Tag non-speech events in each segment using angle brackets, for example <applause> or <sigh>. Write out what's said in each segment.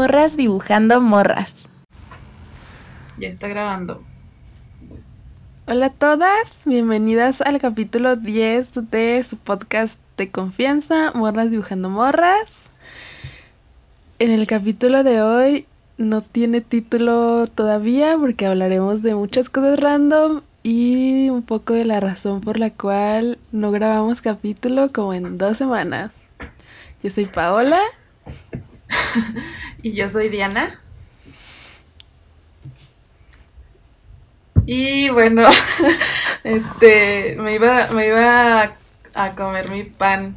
Morras dibujando morras. Ya está grabando. Hola a todas, bienvenidas al capítulo 10 de su podcast de confianza, Morras dibujando morras. En el capítulo de hoy no tiene título todavía porque hablaremos de muchas cosas random y un poco de la razón por la cual no grabamos capítulo como en dos semanas. Yo soy Paola. <laughs> y yo soy Diana. Y bueno, <laughs> este, me iba, me iba a, comer mi pan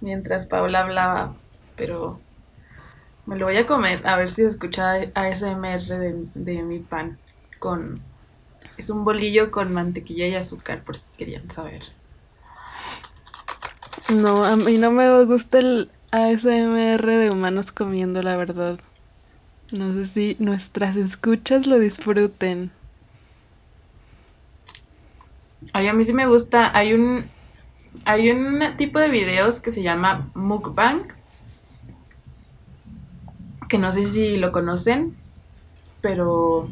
mientras Paola hablaba, pero me lo voy a comer, a ver si escucha ASMR de, de mi pan con es un bolillo con mantequilla y azúcar, por si querían saber. No, a mí no me gusta el ASMR de humanos comiendo, la verdad. No sé si nuestras escuchas lo disfruten. Ay, a mí sí me gusta. Hay un hay un tipo de videos que se llama mukbang que no sé si lo conocen, pero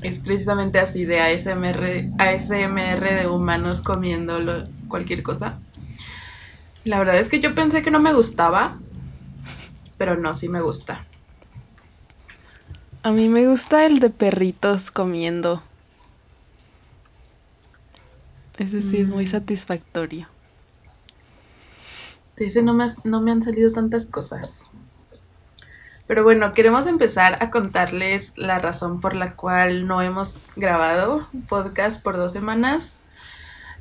es precisamente así de ASMR, ASMR de humanos comiendo cualquier cosa. La verdad es que yo pensé que no me gustaba, pero no, sí me gusta. A mí me gusta el de perritos comiendo. Ese sí es muy mm. satisfactorio. De ese no me, no me han salido tantas cosas. Pero bueno, queremos empezar a contarles la razón por la cual no hemos grabado un podcast por dos semanas.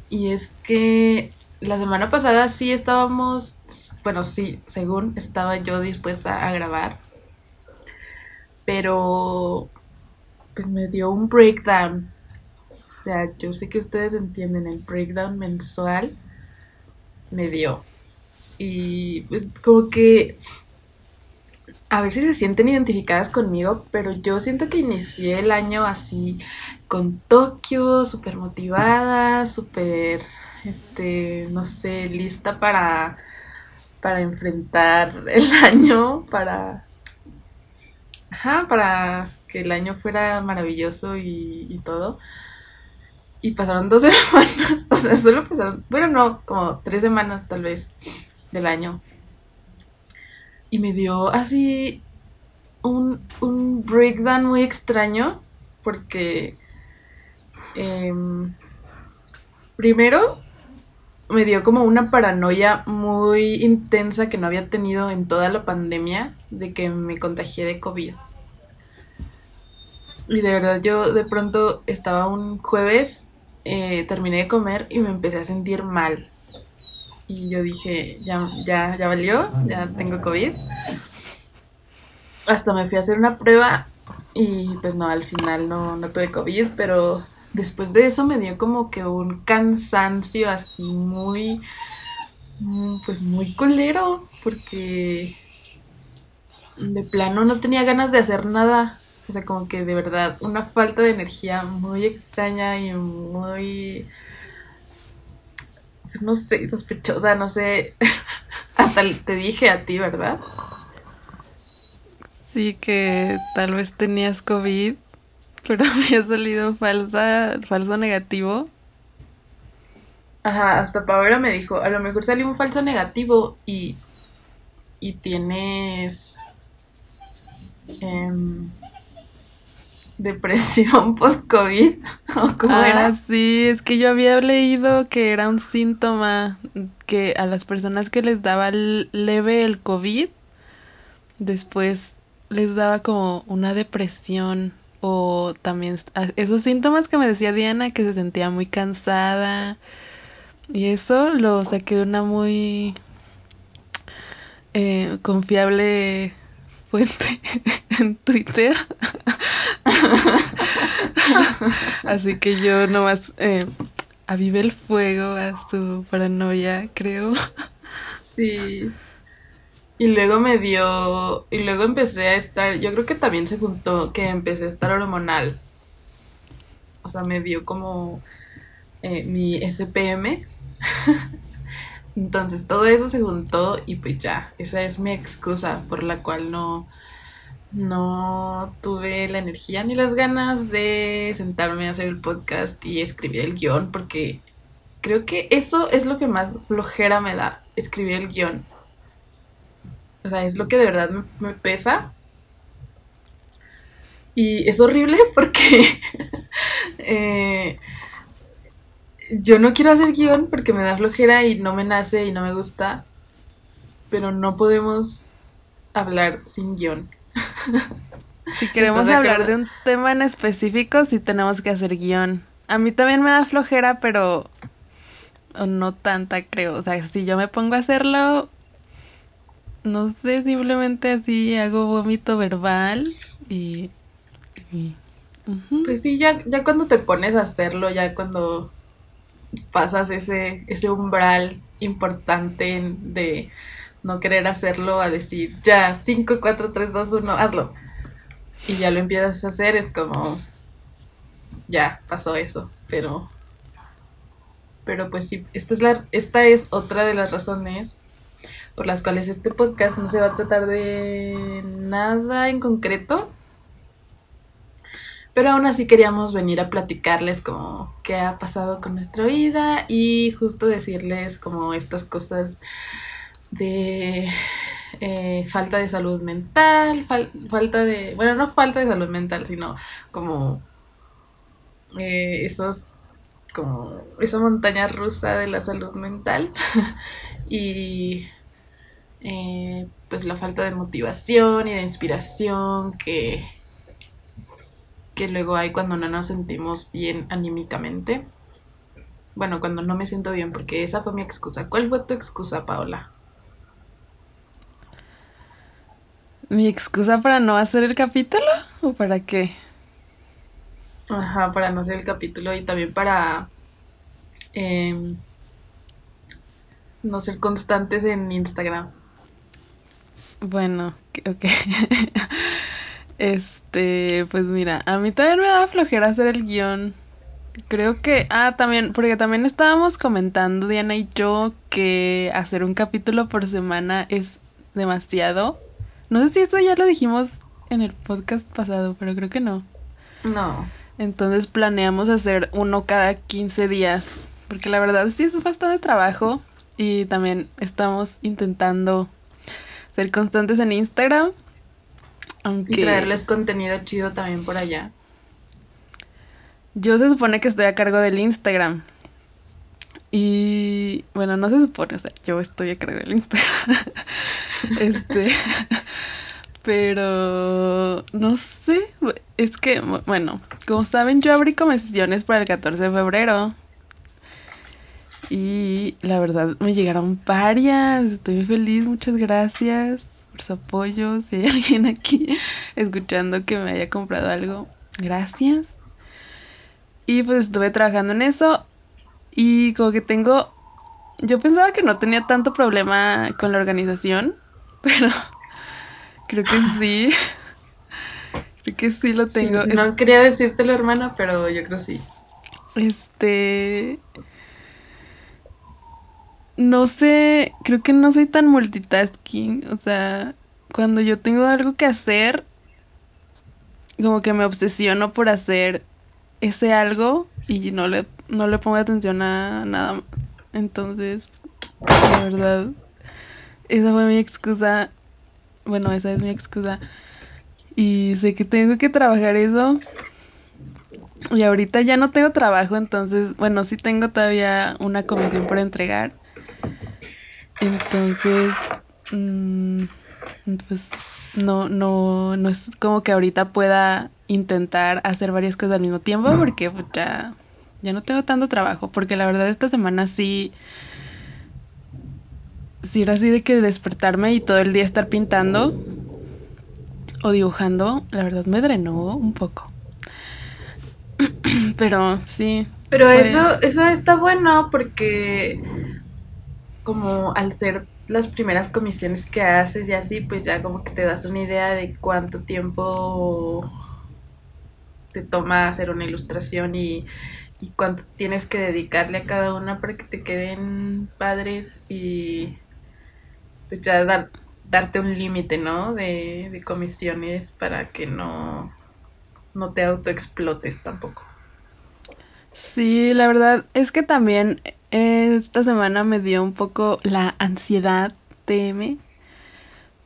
Y es que la semana pasada sí estábamos, bueno, sí, según estaba yo dispuesta a grabar. Pero pues me dio un breakdown. O sea, yo sé que ustedes entienden el breakdown mensual. Me dio. Y pues como que a ver si se sienten identificadas conmigo, pero yo siento que inicié el año así con Tokio, súper motivada, súper, este, no sé, lista para, para enfrentar el <laughs> año, para, para que el año fuera maravilloso y, y todo. Y pasaron dos <laughs> semanas, o sea, solo pasaron, bueno, no, como tres semanas tal vez del año y me dio así un, un breakdown muy extraño porque em, primero me dio como una paranoia muy intensa que no había tenido en toda la pandemia de que me contagié de COVID. Y de verdad yo de pronto estaba un jueves, eh, terminé de comer y me empecé a sentir mal y yo dije, ya, ya, ya valió, ya tengo COVID. Hasta me fui a hacer una prueba y pues no, al final no, no tuve COVID, pero después de eso me dio como que un cansancio así muy, mm, pues muy colero, porque de plano no tenía ganas de hacer nada. O sea, como que de verdad una falta de energía muy extraña y muy pues no sé, sospechosa, no sé. <laughs> Hasta te dije a ti, ¿verdad? Sí, que tal vez tenías COVID, pero <laughs> había salido falsa, falso negativo. Ajá, hasta Paola me dijo, a lo mejor salió un falso negativo y, y tienes em, depresión <laughs> post-COVID. ¿o ah, sí, es que yo había leído que era un síntoma que a las personas que les daba leve el COVID, después les daba como una depresión o también esos síntomas que me decía Diana, que se sentía muy cansada. Y eso lo saqué de una muy eh, confiable fuente <laughs> en Twitter. <laughs> Así que yo nomás eh, avivé el fuego a su paranoia, creo. Sí. Y luego me dio, y luego empecé a estar, yo creo que también se juntó que empecé a estar hormonal. O sea, me dio como eh, mi SPM. <laughs> Entonces todo eso se juntó y pues ya, esa es mi excusa por la cual no, no tuve la energía ni las ganas de sentarme a hacer el podcast y escribir el guion porque creo que eso es lo que más flojera me da, escribir el guion. O sea, es lo que de verdad me, pesa. Y es horrible <laughs> porque <laughs> eh, yo no quiero hacer guion porque me da flojera y no me nace y no me gusta. Pero no podemos hablar sin guion. Si <laughs> queremos hablar de un tema en específico, sí tenemos que hacer guion. A mí también me da flojera, pero no tanta, creo. O sea, si yo me pongo a hacerlo, no sé, simplemente así hago vómito verbal y... Pues sí, ya, ya cuando te pones a hacerlo, ya cuando pasas ese, ese umbral importante de no querer hacerlo a decir, ya, 5, 4, 3, 2, 1, hazlo. Y ya lo empiezas a hacer, es como, ya, pasó eso, pero... Pero pues sí, esta es, la, esta es otra de las razones por las cuales este podcast no se va a tratar de nada en concreto. Pero aún así queríamos venir a platicarles como qué ha pasado con nuestra vida y justo decirles como estas cosas de eh, falta de salud mental, falta de, bueno, no falta de salud mental, sino como eh, esos, como esa montaña rusa de la salud mental <laughs> y eh, pues la falta de motivación y de inspiración que, que luego hay cuando no nos sentimos bien anímicamente. Bueno, cuando no me siento bien, porque esa fue mi excusa. ¿Cuál fue tu excusa, Paola? ¿Mi excusa para no hacer el capítulo? ¿O para qué? Ajá, para no hacer el capítulo y también para em, no ser constantes en Instagram. Bueno, ok. <laughs> este, pues mira, a mí también me da flojera hacer el guion. Creo que, ah, también, porque también estábamos comentando, Diana y yo, que hacer un capítulo por semana es demasiado. No sé si eso ya lo dijimos en el podcast pasado, pero creo que no. No. Entonces planeamos hacer uno cada 15 días, porque la verdad sí es bastante trabajo y también estamos intentando ser constantes en Instagram. Aunque... Y traerles contenido chido también por allá. Yo se supone que estoy a cargo del Instagram. Y bueno, no se supone, o sea, yo estoy a cargo del Instagram. <laughs> este, <laughs> pero no sé, es que, bueno, como saben, yo abrí comisiones para el 14 de febrero. Y la verdad me llegaron varias, estoy feliz, muchas gracias por su apoyo. Si hay <laughs> alguien aquí escuchando que me haya comprado algo, gracias. Y pues estuve trabajando en eso y como que tengo, yo pensaba que no tenía tanto problema con la organización, <laughs> pero creo que <laughs> sí. creo que sí lo tengo. no quería decírtelo, hermana, pero yo creo sí. Este... No sé, creo que no soy tan multitasking. O sea, cuando yo tengo algo que hacer, como que me obsesiono por hacer ese algo y no le, no le pongo atención a nada. Entonces, la verdad, esa fue mi excusa. Bueno, esa es mi excusa. Y sé que tengo que trabajar eso. Y ahorita ya no tengo trabajo, entonces, bueno, sí tengo todavía una comisión por entregar. Entonces, mmm, pues no, no, no es como que ahorita pueda intentar hacer varias cosas al mismo tiempo porque pues, ya, ya no tengo tanto trabajo. Porque la verdad esta semana sí, sí era así de que despertarme y todo el día estar pintando o dibujando, la verdad me drenó un poco. <clears throat> Pero sí. Pero eso, eso está bueno porque como al ser las primeras comisiones que haces y así, pues ya como que te das una idea de cuánto tiempo te toma hacer una ilustración y, cuánto tienes que dedicarle a cada una para que te queden padres y pues ya dar, darte un límite, ¿no? De, de comisiones para que no, no te autoexplotes tampoco. Sí, la verdad es que también esta semana me dio un poco la ansiedad TM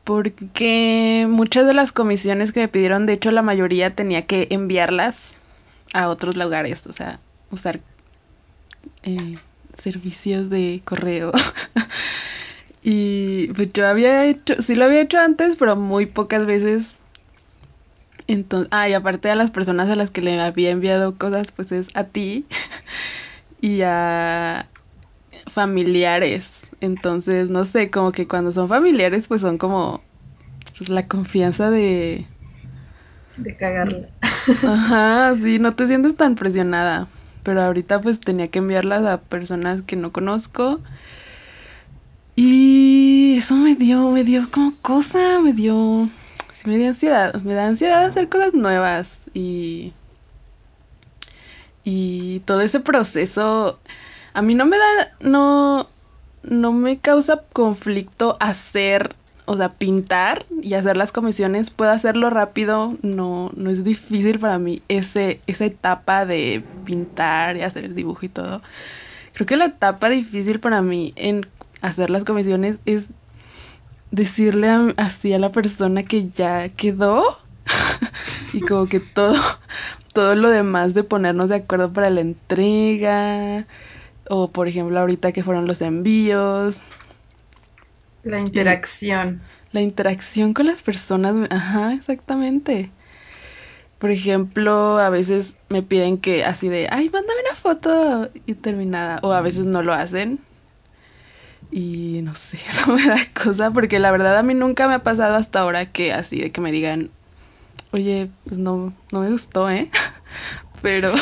porque muchas de las comisiones que me pidieron, de hecho la mayoría tenía que enviarlas a otros lugares, o sea, usar eh, servicios de correo. <laughs> y pues yo había hecho, sí lo había hecho antes, pero muy pocas veces. Entonces, ah, y aparte a las personas a las que le había enviado cosas, pues es a ti <laughs> y a familiares. Entonces, no sé, como que cuando son familiares, pues son como pues, la confianza de... De cagarla. <laughs> Ajá, sí, no te sientes tan presionada. Pero ahorita pues tenía que enviarlas a personas que no conozco. Y eso me dio, me dio como cosa, me dio... Sí, me dio ansiedad. Me da ansiedad hacer cosas nuevas. Y... Y todo ese proceso a mí no me da, no, no me causa conflicto hacer, o sea, pintar y hacer las comisiones. Puedo hacerlo rápido, no, no es difícil para mí ese, esa etapa de pintar y hacer el dibujo y todo. Creo que la etapa difícil para mí en hacer las comisiones es decirle así a la persona que ya quedó <laughs> y como que todo todo lo demás de ponernos de acuerdo para la entrega o por ejemplo ahorita que fueron los envíos. La interacción. La interacción con las personas, ajá, exactamente. Por ejemplo, a veces me piden que así de, ay, mándame una foto y terminada. O a veces no lo hacen. Y no sé, <laughs> eso me da cosa porque la verdad a mí nunca me ha pasado hasta ahora que así de que me digan, oye, pues no, no me gustó, ¿eh? <laughs> Pero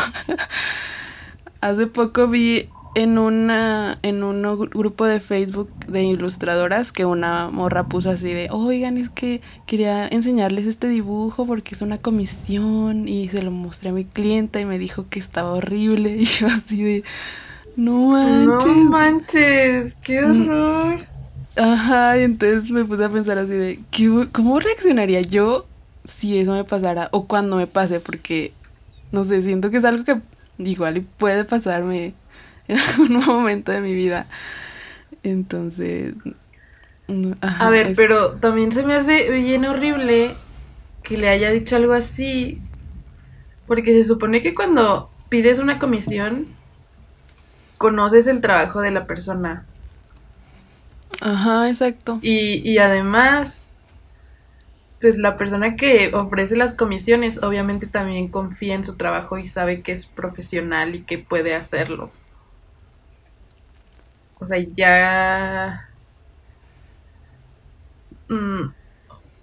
<laughs> hace poco vi en una en un grupo de Facebook de ilustradoras que una morra puso así de, "Oigan, es que quería enseñarles este dibujo porque es una comisión y se lo mostré a mi clienta y me dijo que estaba horrible." <laughs> Y yo así de, "No manches." No manches, qué mm. horror. Ajá, y entonces me puse a pensar así de, ¿cómo reaccionaría yo si eso me pasara o cuando me pase? Porque no sé, siento que es algo que igual puede pasarme en <laughs> algún momento de mi vida. Entonces... a ver, pero también se me hace bien horrible que le haya dicho algo así, porque se supone que cuando pides una comisión, conoces el trabajo de la persona. Ajá, exacto. Y, y además, pues la persona que ofrece las comisiones obviamente también confía en su trabajo y sabe que es profesional y que puede hacerlo. O sea, ya... Mm,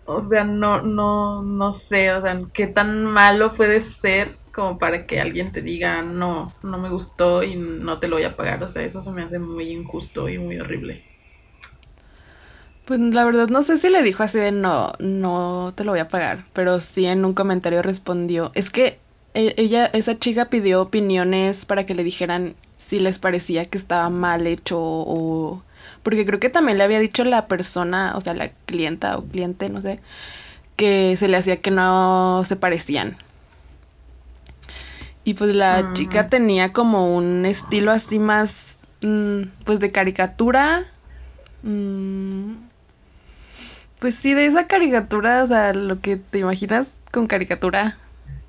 o sea, no, no, no sé, o sea, qué tan malo puede ser como para que alguien te diga, no, no me gustó y no te lo voy a pagar. O sea, eso se me hace muy injusto y muy horrible. Pues la verdad no sé si le dijo así de no, no te lo voy a pagar, pero sí en un comentario respondió, es que e, ella, esa chica pidió opiniones para que le dijeran si les parecía que estaba mal hecho o... Porque creo que también le había dicho la persona, o sea, la clienta o cliente, no sé, que se le hacía que no se parecían. Y pues la chica tenía como un estilo así más, mm, pues de caricatura. Mm, pues sí, de esa caricatura, o sea, lo que te imaginas con caricatura.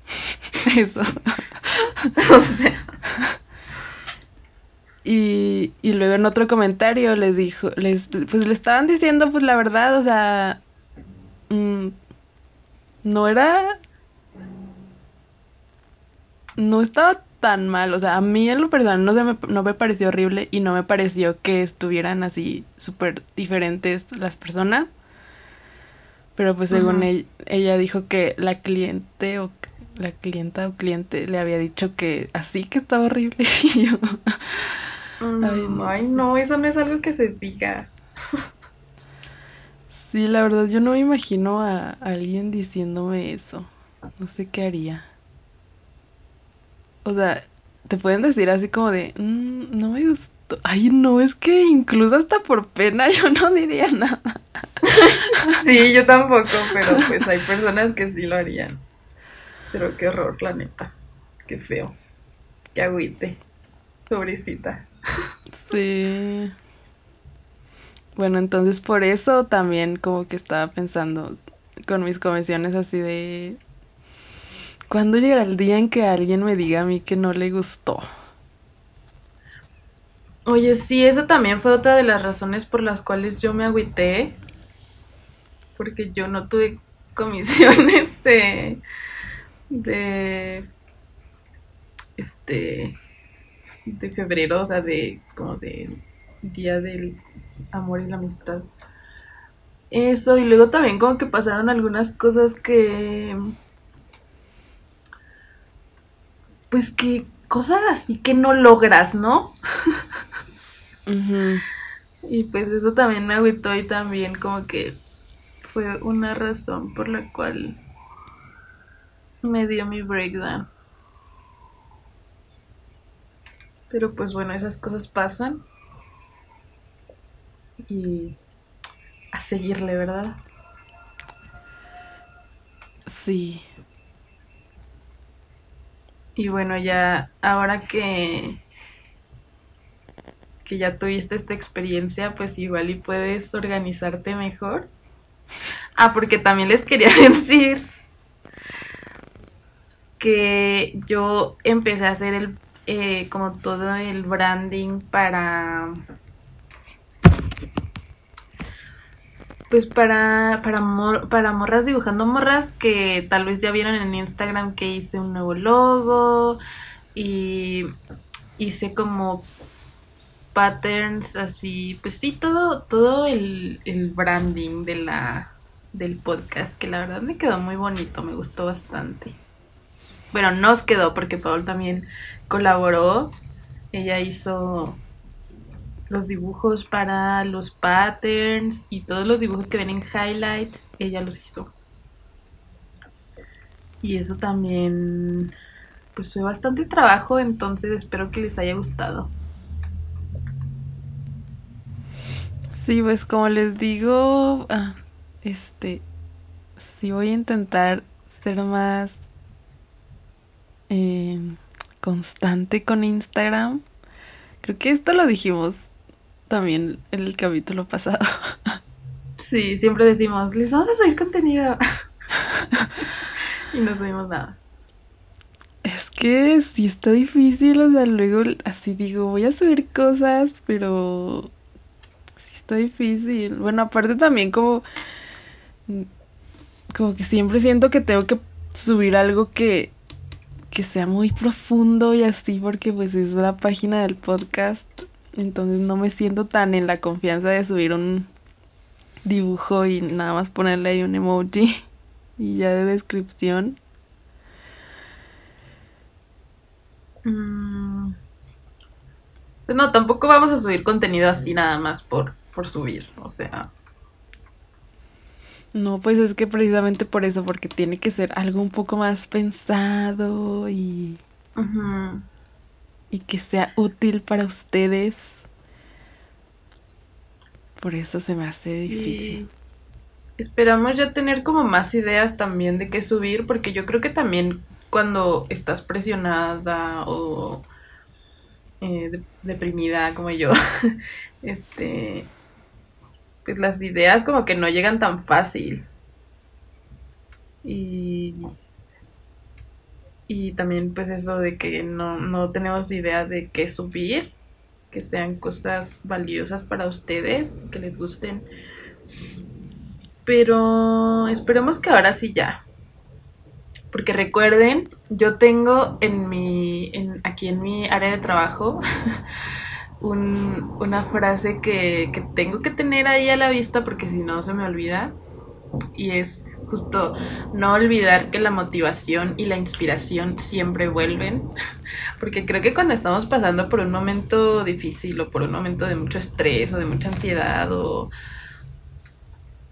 <laughs> Eso. <laughs> o sea. Y, y luego en otro comentario les dijo, les, pues le estaban diciendo pues la verdad, o sea, mm, no era, no estaba tan mal, o sea, a mí en lo personal no, se me, no me pareció horrible y no me pareció que estuvieran así súper diferentes las personas. Pero pues según ella, ella, dijo que la cliente o la clienta o cliente le había dicho que así que estaba horrible <laughs> y yo Ay, no, eso no es algo que se diga. <laughs> sí, la verdad, yo no me imagino a, alguien diciéndome eso. No sé qué haría. O sea, te pueden decir así como de, mm, no me gustó. Ay, no, es que incluso hasta por pena <laughs> yo no diría nada. <laughs> sí, yo tampoco, pero pues hay personas que sí lo harían. Pero qué horror, la neta. Qué feo. Qué agüite. Pobrecita. Sí. Bueno, entonces por eso también como que estaba pensando con mis convenciones así de... ¿Cuándo llegará el día en que alguien me diga a mí que no le gustó? Oye, sí, esa también fue otra de las razones por las cuales yo me agüité. Porque yo no tuve comisiones de. de. este. De febrero, o sea, de. como de. día del amor y la amistad. Eso, y luego también como que pasaron algunas cosas que. pues que cosas así que no logras, ¿no? <laughs> Y pues eso también me agüitó y también como que fue una razón por la cual me dio mi breakdown. Pero pues bueno, esas cosas pasan. Y a seguirle, ¿verdad? Sí. Y bueno, ya ahora que que ya tuviste esta experiencia, pues igual y puedes organizarte mejor. Ah, porque también les quería <laughs> decir que yo empecé a hacer el eh, como todo el branding para pues para para, para morras dibujando morras que tal vez ya vieron en Instagram que hice un nuevo logo y hice como patterns así pues sí todo todo el, el branding de la del podcast que la verdad me quedó muy bonito me gustó bastante. Bueno nos quedó porque Paul también colaboró ella hizo los dibujos para los patterns y todos los dibujos que ven en highlights, ella los hizo. Y eso también, pues fue bastante trabajo, entonces espero que les haya gustado. Sí, pues como les digo, ah, este, sí voy a intentar ser más eh, constante con Instagram. Creo que esto lo dijimos también en el capítulo pasado. Sí, siempre decimos, les vamos a subir contenido. <laughs> y no subimos nada. Es que sí está difícil, o sea, luego así digo, voy a subir cosas, pero sí está difícil. Bueno, aparte también como como que siempre siento que tengo que subir algo que que sea muy profundo y así porque pues es la página del podcast entonces no me siento tan en la confianza de subir un dibujo y nada más ponerle ahí un emoji y ya de descripción. Mm. Pues no, tampoco vamos a subir contenido así nada más por, por subir, o sea. No, pues es que precisamente por eso, porque tiene que ser algo un poco más pensado y y que sea útil para ustedes. Por eso se me hace difícil. esperamos ya tener como más ideas también de qué subir, porque yo creo que también cuando estás presionada o eh, deprimida como yo, <laughs> este, las ideas como que no llegan tan fácil. Y y también pues eso de que no, no tenemos idea de qué subir, que sean cosas valiosas para ustedes, que les gusten. Pero esperemos que ahora sí ya. Porque recuerden, yo tengo en mi, en, aquí en mi área de trabajo <laughs> un, una frase que, que tengo que tener ahí a la vista porque si no se me olvida. Y es justo no olvidar que la motivación y la inspiración siempre vuelven, <laughs> porque creo que cuando estamos pasando por un momento difícil o por un momento de mucho estrés o de mucha ansiedad o,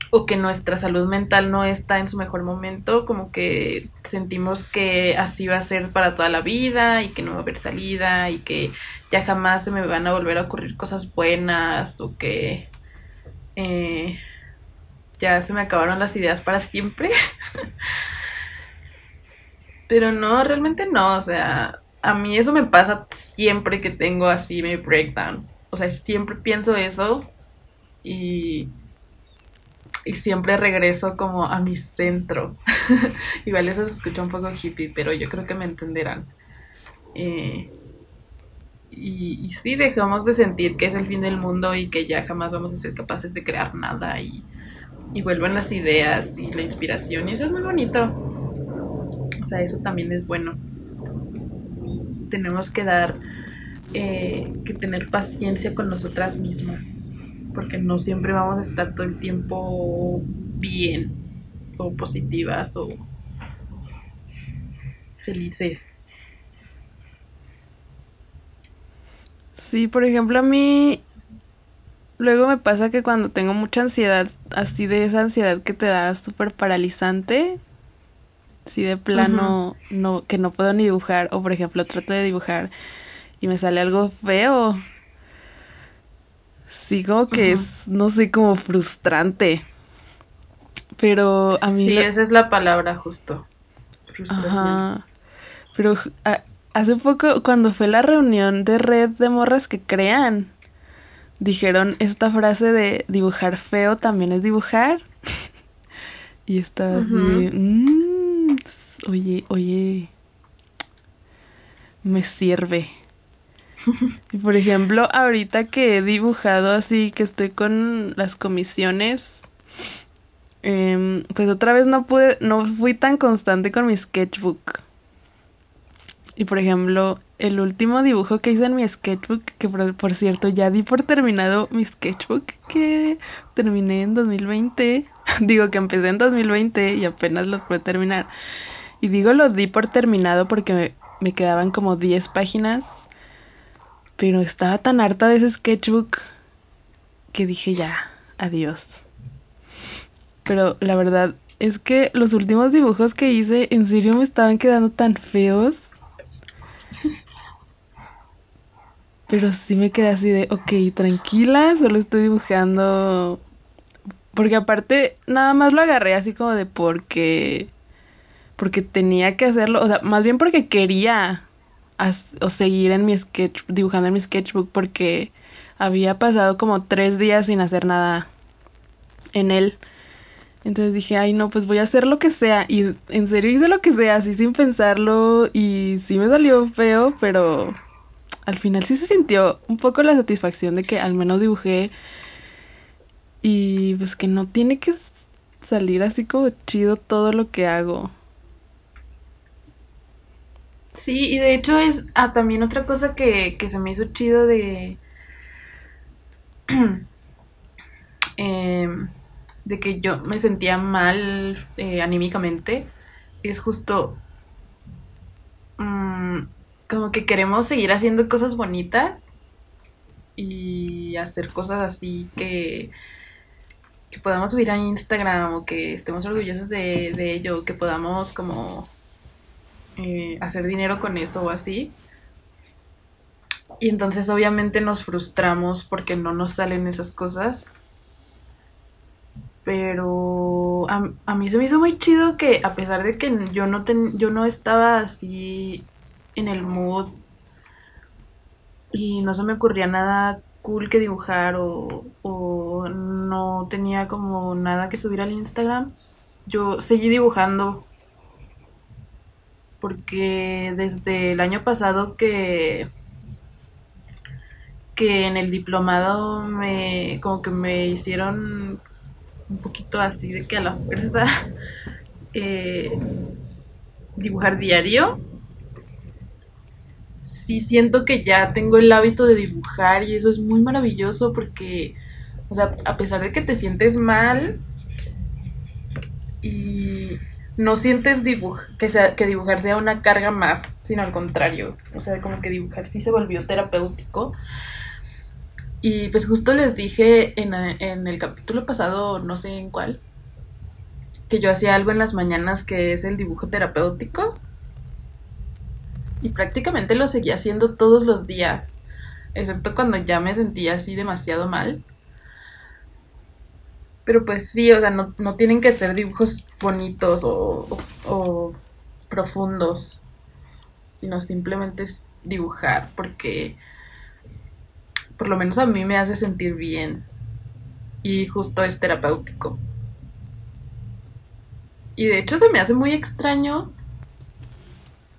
o que nuestra salud mental no está en su mejor momento, como que sentimos que así va a ser para toda la vida y que no va a haber salida y que ya jamás se me van a volver a ocurrir cosas buenas o que... Eh, ya se me acabaron las ideas para siempre. <laughs> Pero no, realmente no, o sea, a mí eso me pasa siempre que tengo así mi breakdown. O sea, siempre pienso eso y, y siempre regreso como a mi centro. <laughs> Igual eso se escucha un poco hippie, pero yo creo que me entenderán. Eh, y, sí, dejamos de sentir que es el fin del mundo y que ya jamás vamos a ser capaces de crear nada y, y vuelven las ideas y la inspiración y eso es muy bonito. O sea, eso también es bueno. Tenemos que dar, eh, que tener paciencia con nosotras mismas, porque no siempre vamos a estar todo el tiempo bien o positivas o felices. Sí, por ejemplo, a mí luego me pasa que cuando tengo mucha ansiedad, así de esa ansiedad que te da súper paralizante, si de plano no, que no puedo ni dibujar, o por ejemplo trato de dibujar y me sale algo feo. Sí, como que es, no sé, como frustrante. Pero a mí... Sí, esa es la palabra justo. Frustración. Pero hace poco, cuando fue la reunión de red de morras que crean, dijeron esta frase de dibujar feo también es dibujar. <laughs> y estaba así, mm, oye, oye, me sirve. <laughs> Y por ejemplo, ahorita que he dibujado así, que estoy con las comisiones, em, pues otra vez no pude, no fui tan constante con mi sketchbook. Y por ejemplo, el último dibujo que hice en mi sketchbook, que por, por, cierto ya di por terminado mi sketchbook que terminé en 2020. <laughs> Digo que empecé en 2020 y apenas lo pude terminar. Y digo lo di por terminado porque me, quedaban como 10 páginas. Pero estaba tan harta de ese sketchbook que dije ya, adiós. Pero la verdad es que los últimos dibujos que hice en serio me estaban quedando tan feos. Pero sí me quedé así de, ok, tranquila, solo estoy dibujando. Porque aparte, nada más lo agarré así como de porque porque tenía que hacerlo, o sea, más bien porque quería o seguir en mi sketch, dibujando en mi sketchbook, porque había pasado como tres días sin hacer nada en él. Entonces dije, ay no, pues voy a hacer lo que sea. Y en serio hice lo que sea, así sin pensarlo. Y sí me salió feo, pero al final sí se sintió un poco la satisfacción de que al menos dibujé. Y pues que no tiene que salir así como chido todo lo que hago. Sí, y de hecho es ah, también otra cosa que, se me hizo chido de... <clears throat> Em, de que yo me sentía mal eh, anímicamente, es justo mm, como que queremos seguir haciendo cosas bonitas y hacer cosas así que, que podamos subir a Instagram o que estemos orgullosos de, de ello, que podamos como eh, hacer dinero con eso o así. Y entonces obviamente nos frustramos porque no nos salen esas cosas. Pero a, mí se me hizo muy chido que a pesar de que yo no, yo no estaba así en el mood y no se me ocurría nada cool que dibujar o, o no tenía como nada que subir al Instagram, yo seguí dibujando porque desde el año pasado que que en el diplomado me como que me hicieron un poquito así de que a la fuerza <laughs> eh, dibujar diario. Sí siento que ya tengo el hábito de dibujar y eso es muy maravilloso porque o sea a pesar de que te sientes mal no sientes que, sea, que dibujar sea una carga más, sino al contrario. O sea, como que dibujar sí se volvió terapéutico. Y pues justo les dije en, en el capítulo pasado, no sé en cuál, que yo hacía algo en las mañanas que es el dibujo terapéutico. Y prácticamente lo seguía haciendo todos los días, excepto cuando ya me sentía así demasiado mal. Pero pues sí, o sea, no, no tienen que ser dibujos bonitos o, o- profundos, sino simplemente es dibujar, porque por lo menos a mí me hace sentir bien y justo es terapéutico. Y de hecho se me hace muy extraño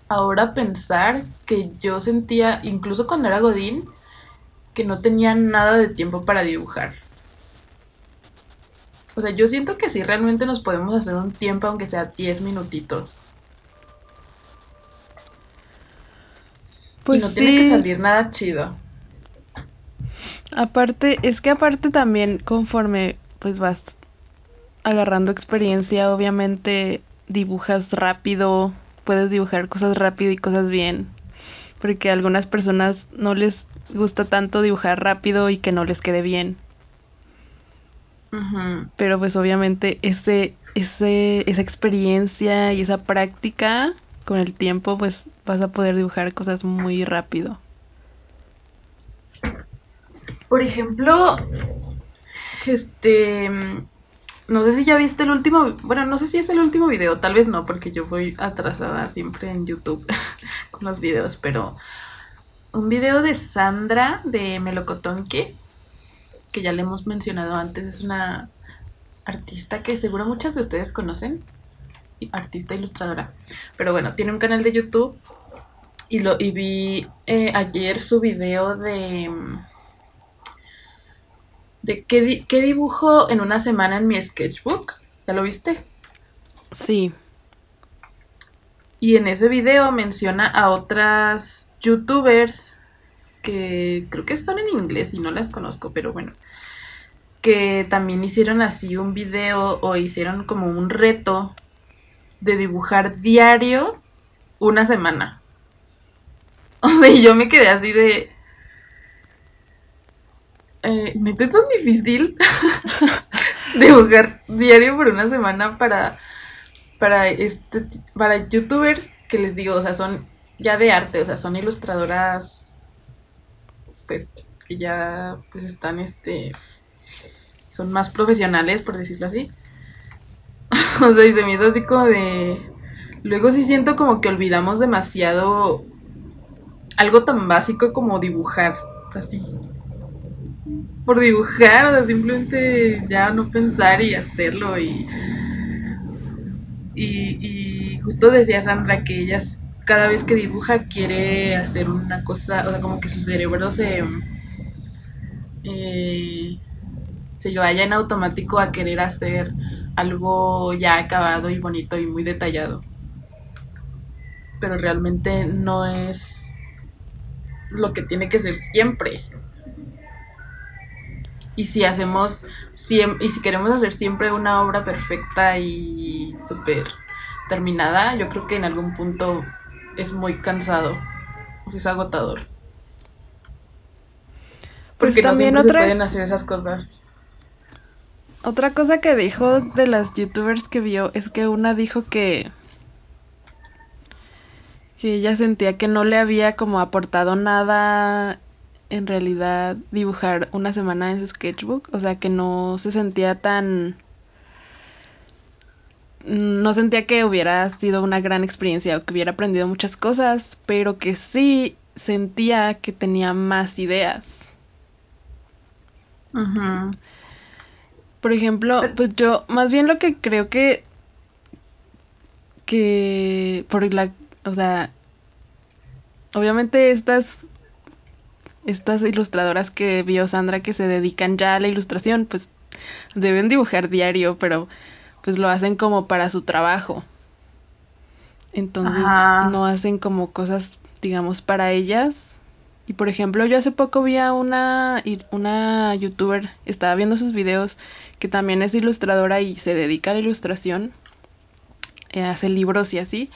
ahora pensar que yo sentía, incluso cuando era Godín, que no tenía nada de tiempo para dibujar. O sea, yo siento que sí realmente nos podemos hacer un tiempo, aunque sea 10 minutitos. Pues y no sí. tiene que salir nada chido. Aparte, es que aparte también conforme pues vas agarrando experiencia, obviamente dibujas rápido, puedes dibujar cosas rápido y cosas bien, porque a algunas personas no les gusta tanto dibujar rápido y que no les quede bien, Pero pues obviamente ese, ese, esa experiencia y esa práctica con el tiempo pues vas a poder dibujar cosas muy rápido. Por ejemplo, este, no sé si ya viste el último, bueno, no sé si es el último video, tal vez no, porque yo voy atrasada siempre en YouTube <laughs> con los videos, pero un video de Sandra de Melocotonque, que ya le hemos mencionado antes, es una artista que seguro muchas de ustedes conocen, artista ilustradora, pero bueno, tiene un canal de YouTube y lo y vi eh, ayer su video de de qué, di- qué dibujo en una semana en mi sketchbook. ¿Ya lo viste? Sí, Y en ese video menciona a otras youtubers que creo que son en inglés y no las conozco, pero bueno, que también hicieron así un video o hicieron como un reto de dibujar diario una semana. <laughs> O sea, y yo me quedé así de... Eh, ¿Neta es tan difícil <laughs> dibujar diario por una semana para para este para youtubers que les digo, o sea, son ya de arte, o sea, son ilustradoras pues que ya pues están este son más profesionales, por decirlo así. <laughs> o sea, y se me hizo así como de luego sí siento como que olvidamos demasiado algo tan básico como dibujar, así. Por dibujar, o sea, simplemente ya no pensar y hacerlo y y, y justo decía Sandra que ella s- cada vez que dibuja quiere hacer una cosa, o sea, como que su cerebro se, eh, se vaya en automático a querer hacer algo ya acabado y bonito y muy detallado. Pero realmente no es lo que tiene que ser siempre. Y si hacemos y si queremos hacer siempre una obra perfecta y súper terminada, yo creo que en algún punto es muy cansado, o sea, es agotador. Pues Porque no también siempre otra- se pueden hacer esas cosas. Otra cosa que dijo de las youtubers que vio es que una dijo que que ella sentía que no le había como aportado nada en realidad dibujar una semana en su sketchbook, o sea que no se sentía tan no sentía que hubiera sido una gran experiencia o que hubiera aprendido muchas cosas, pero que sí sentía que tenía más ideas. Ujú. Por ejemplo, pues yo más bien lo que creo que que por la, o sea, obviamente estas estas ilustradoras que vio Sandra que se dedican ya a la ilustración, pues deben dibujar diario, pero pues lo hacen como para su trabajo. Entonces Ajá. no hacen como cosas, digamos, para ellas. Y por ejemplo, yo hace poco vi a una, una youtuber, estaba viendo sus videos, que también es ilustradora y se dedica a la ilustración, eh, hace libros y así.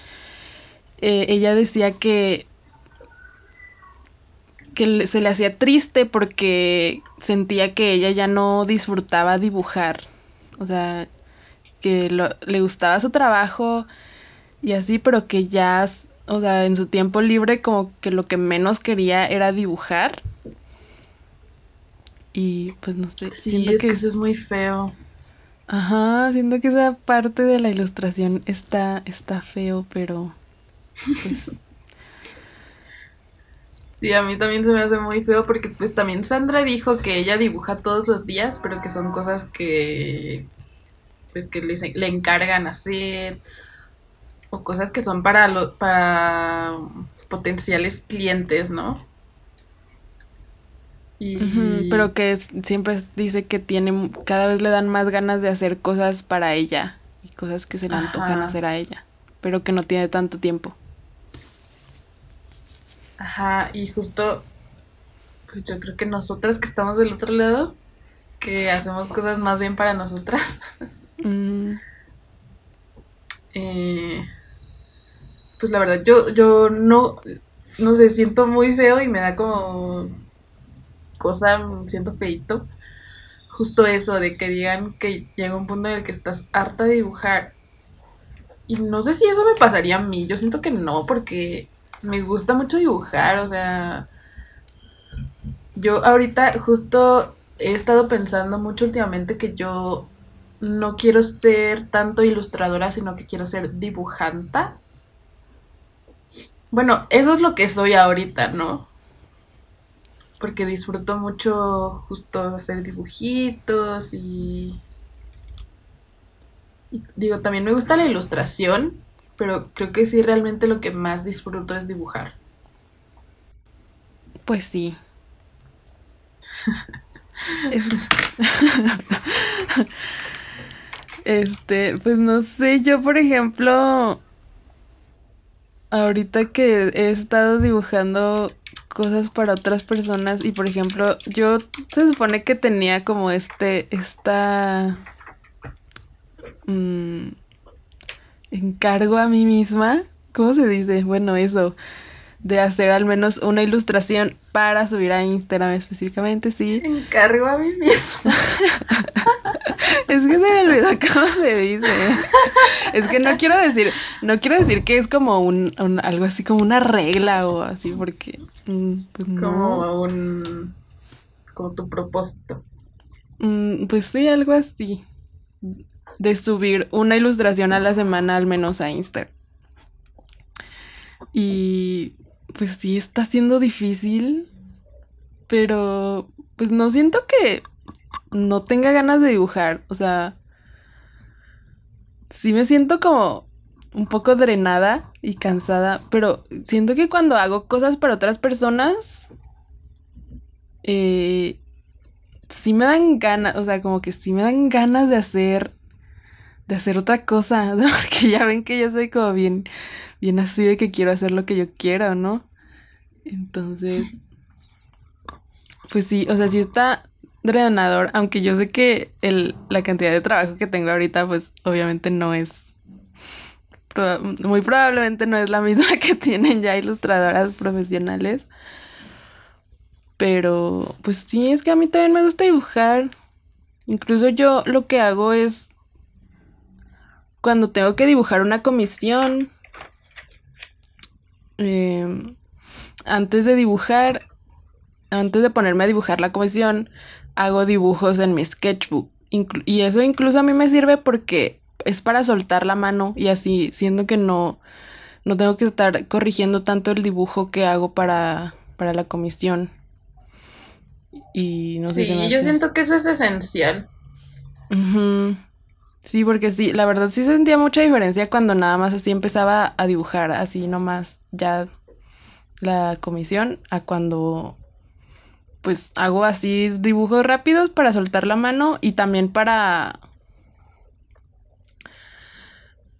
Eh, ella decía que, que se le hacía triste porque sentía que ella ya no disfrutaba dibujar. O sea, que lo- le gustaba su trabajo y así, pero que ya, o sea, en su tiempo libre como que lo que menos quería era dibujar. Y pues no sé, Sí, siento es que que eso es muy feo. Ajá, siento que esa parte de la ilustración está, está feo, pero pues, <laughs> Sí, a mí también se me hace muy feo porque pues también Sandra dijo que ella dibuja todos los días, pero que son cosas que pues que le, le encargan hacer o cosas que son para lo, para potenciales clientes, ¿no? Y... Pero que es- siempre dice que tiene, cada vez le dan más ganas de hacer cosas para ella y cosas que se le antojan hacer a ella, pero que no tiene tanto tiempo. Ajá, y justo pues yo creo que nosotras que estamos del otro lado, que hacemos cosas más bien para nosotras, <laughs> Mm, eh, pues la verdad yo, yo no, no sé, siento muy feo y me da como cosa, siento feito. Justo eso de que digan que llega un punto en el que estás harta de dibujar. Y no sé si eso me pasaría a mí, yo siento que no, porque me gusta mucho dibujar, o sea, yo ahorita justo he estado pensando mucho últimamente que yo no quiero ser tanto ilustradora, sino que quiero ser dibujanta. Bueno, eso es lo que soy ahorita, ¿no? Porque disfruto mucho justo hacer dibujitos y... y digo, también me gusta la ilustración, pero creo que sí realmente lo que más disfruto es dibujar. pues sí. <laughs> Es- <laughs> Este, pues no sé, yo por ejemplo, ahorita que he estado dibujando cosas para otras personas y por ejemplo, yo se supone que tenía como este, esta mm, encargo a mí misma, ¿cómo se dice? Bueno, eso, de hacer al menos una ilustración para subir a Instagram específicamente, sí. <laughs> Encargo a mí mismo. Es que se me olvidó <laughs> cómo se dice. Es que no quiero decir, no quiero decir que es como un, un- algo así como una regla o así, porque mm, pues no. Como un... como tu propósito. Mm, pues sí, algo así. De subir una ilustración a la semana al menos a Instagram. Y pues sí está siendo difícil, pero pues no siento que no tenga ganas de dibujar, o sea, sí me siento como un poco drenada y cansada, pero siento que cuando hago cosas para otras personas, eh, sí me dan ganas, o sea, como que sí me dan ganas de hacer, de hacer otra cosa. <laughs> Porque ya ven que yo soy como bien, bien así de que quiero hacer lo que yo quiero, ¿no? Entonces, pues sí, o sea, sí está drenador, aunque yo sé que el, la cantidad de trabajo que tengo ahorita, pues obviamente no es, muy probablemente no es la misma <laughs> que tienen ya ilustradoras profesionales. Pero, pues sí, es que a mí también me gusta dibujar. Incluso yo lo que hago es, cuando tengo que dibujar una comisión, em, antes de dibujar, antes de ponerme a dibujar la comisión, hago dibujos en mi sketchbook. Inclu- y eso incluso a mí me sirve porque es para soltar la mano y así, siendo que no, no tengo que estar corrigiendo tanto el dibujo que hago para, para la comisión. Y no sé, Sí, me yo siento que eso es esencial. Ujú. Sí, porque sí, la verdad sí sentía mucha diferencia cuando nada más así empezaba a dibujar, así nomás ya la comisión, a cuando pues hago así dibujos rápidos para soltar la mano y también para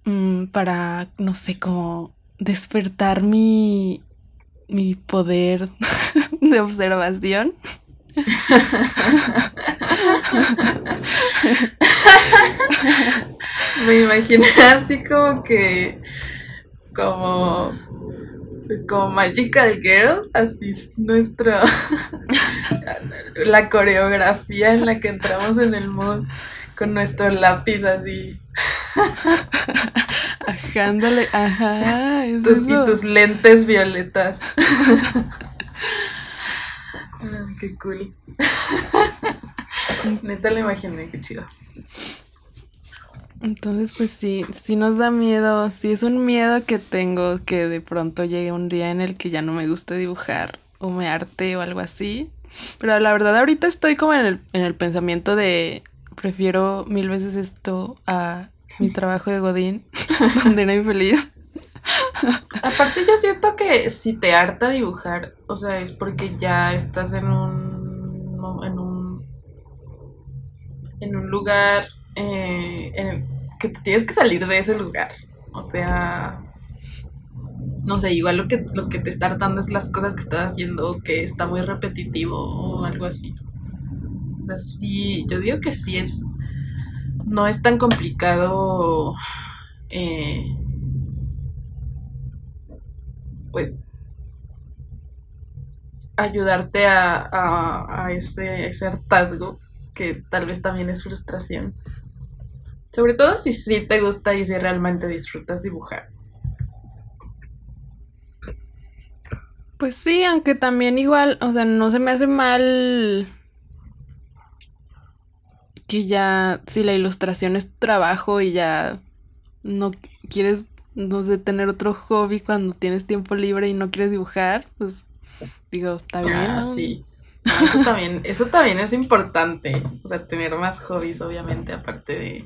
mm, para no sé, como despertar mi mi poder <laughs> de observación. <laughs> Me imaginé así como que, como, pues como Magical Girl, así es nuestra, <laughs> la coreografía en la que entramos en el mood con nuestro lápiz así, Ajá, ándale, ajá, es tus- y tus lentes violetas. <laughs> Ay, qué cool. <laughs> Neta lo imaginé, qué chido. Entonces, pues sí, sí nos da miedo, sí es un miedo que tengo que de pronto llegue un día en el que ya no me guste dibujar o me arte o algo así. Pero la verdad ahorita estoy como en el, en el pensamiento de prefiero mil veces esto a mi trabajo de Godín, <laughs> donde no hay feliz. Aparte yo siento que si te harta dibujar, o sea, es porque ya estás en un en un en un lugar eh, que tienes que salir de ese lugar. O sea, no sé, igual lo que lo que te está hartando es las cosas que estás haciendo que está muy repetitivo o algo así. Así, yo digo que sí es no es tan complicado eh, pues ayudarte a, a, ese, ese hartazgo que tal vez también es frustración. Sobre todo si sí te gusta y si realmente disfrutas dibujar. Pues sí, aunque también igual, o sea, no se me hace mal que ya, si la ilustración es trabajo y ya no quieres no sé, tener otro hobby cuando tienes tiempo libre y no quieres dibujar, pues digo, está bien. Ah, sí. eso también, eso también es importante. O sea, tener más hobbies, obviamente, aparte de.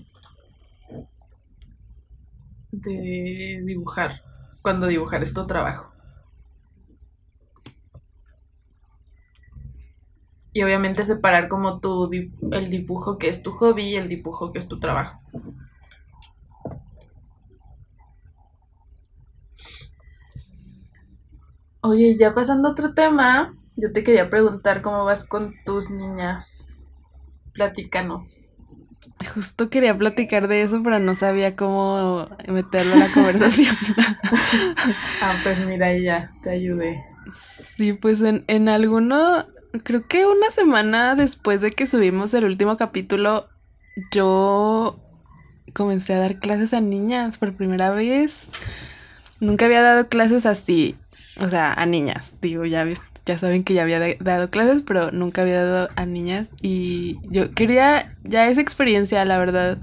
De dibujar. Cuando dibujar es tu trabajo. Y obviamente separar como tu el dibujo que es tu hobby y el dibujo que es tu trabajo. Oye, ya pasando a otro tema, yo te quería preguntar cómo vas con tus niñas. Platícanos. Justo quería platicar de eso, pero no sabía cómo meterlo en la conversación. <laughs> ah, pues mira, ya, te ayudé. Sí, pues en, en alguno, creo que una semana después de que subimos el último capítulo, yo comencé a dar clases a niñas por primera vez. Nunca había dado clases así o sea, a niñas. Digo, ya, ya saben que ya había dado clases, pero nunca había dado a niñas. Y yo quería ya esa experiencia, la verdad.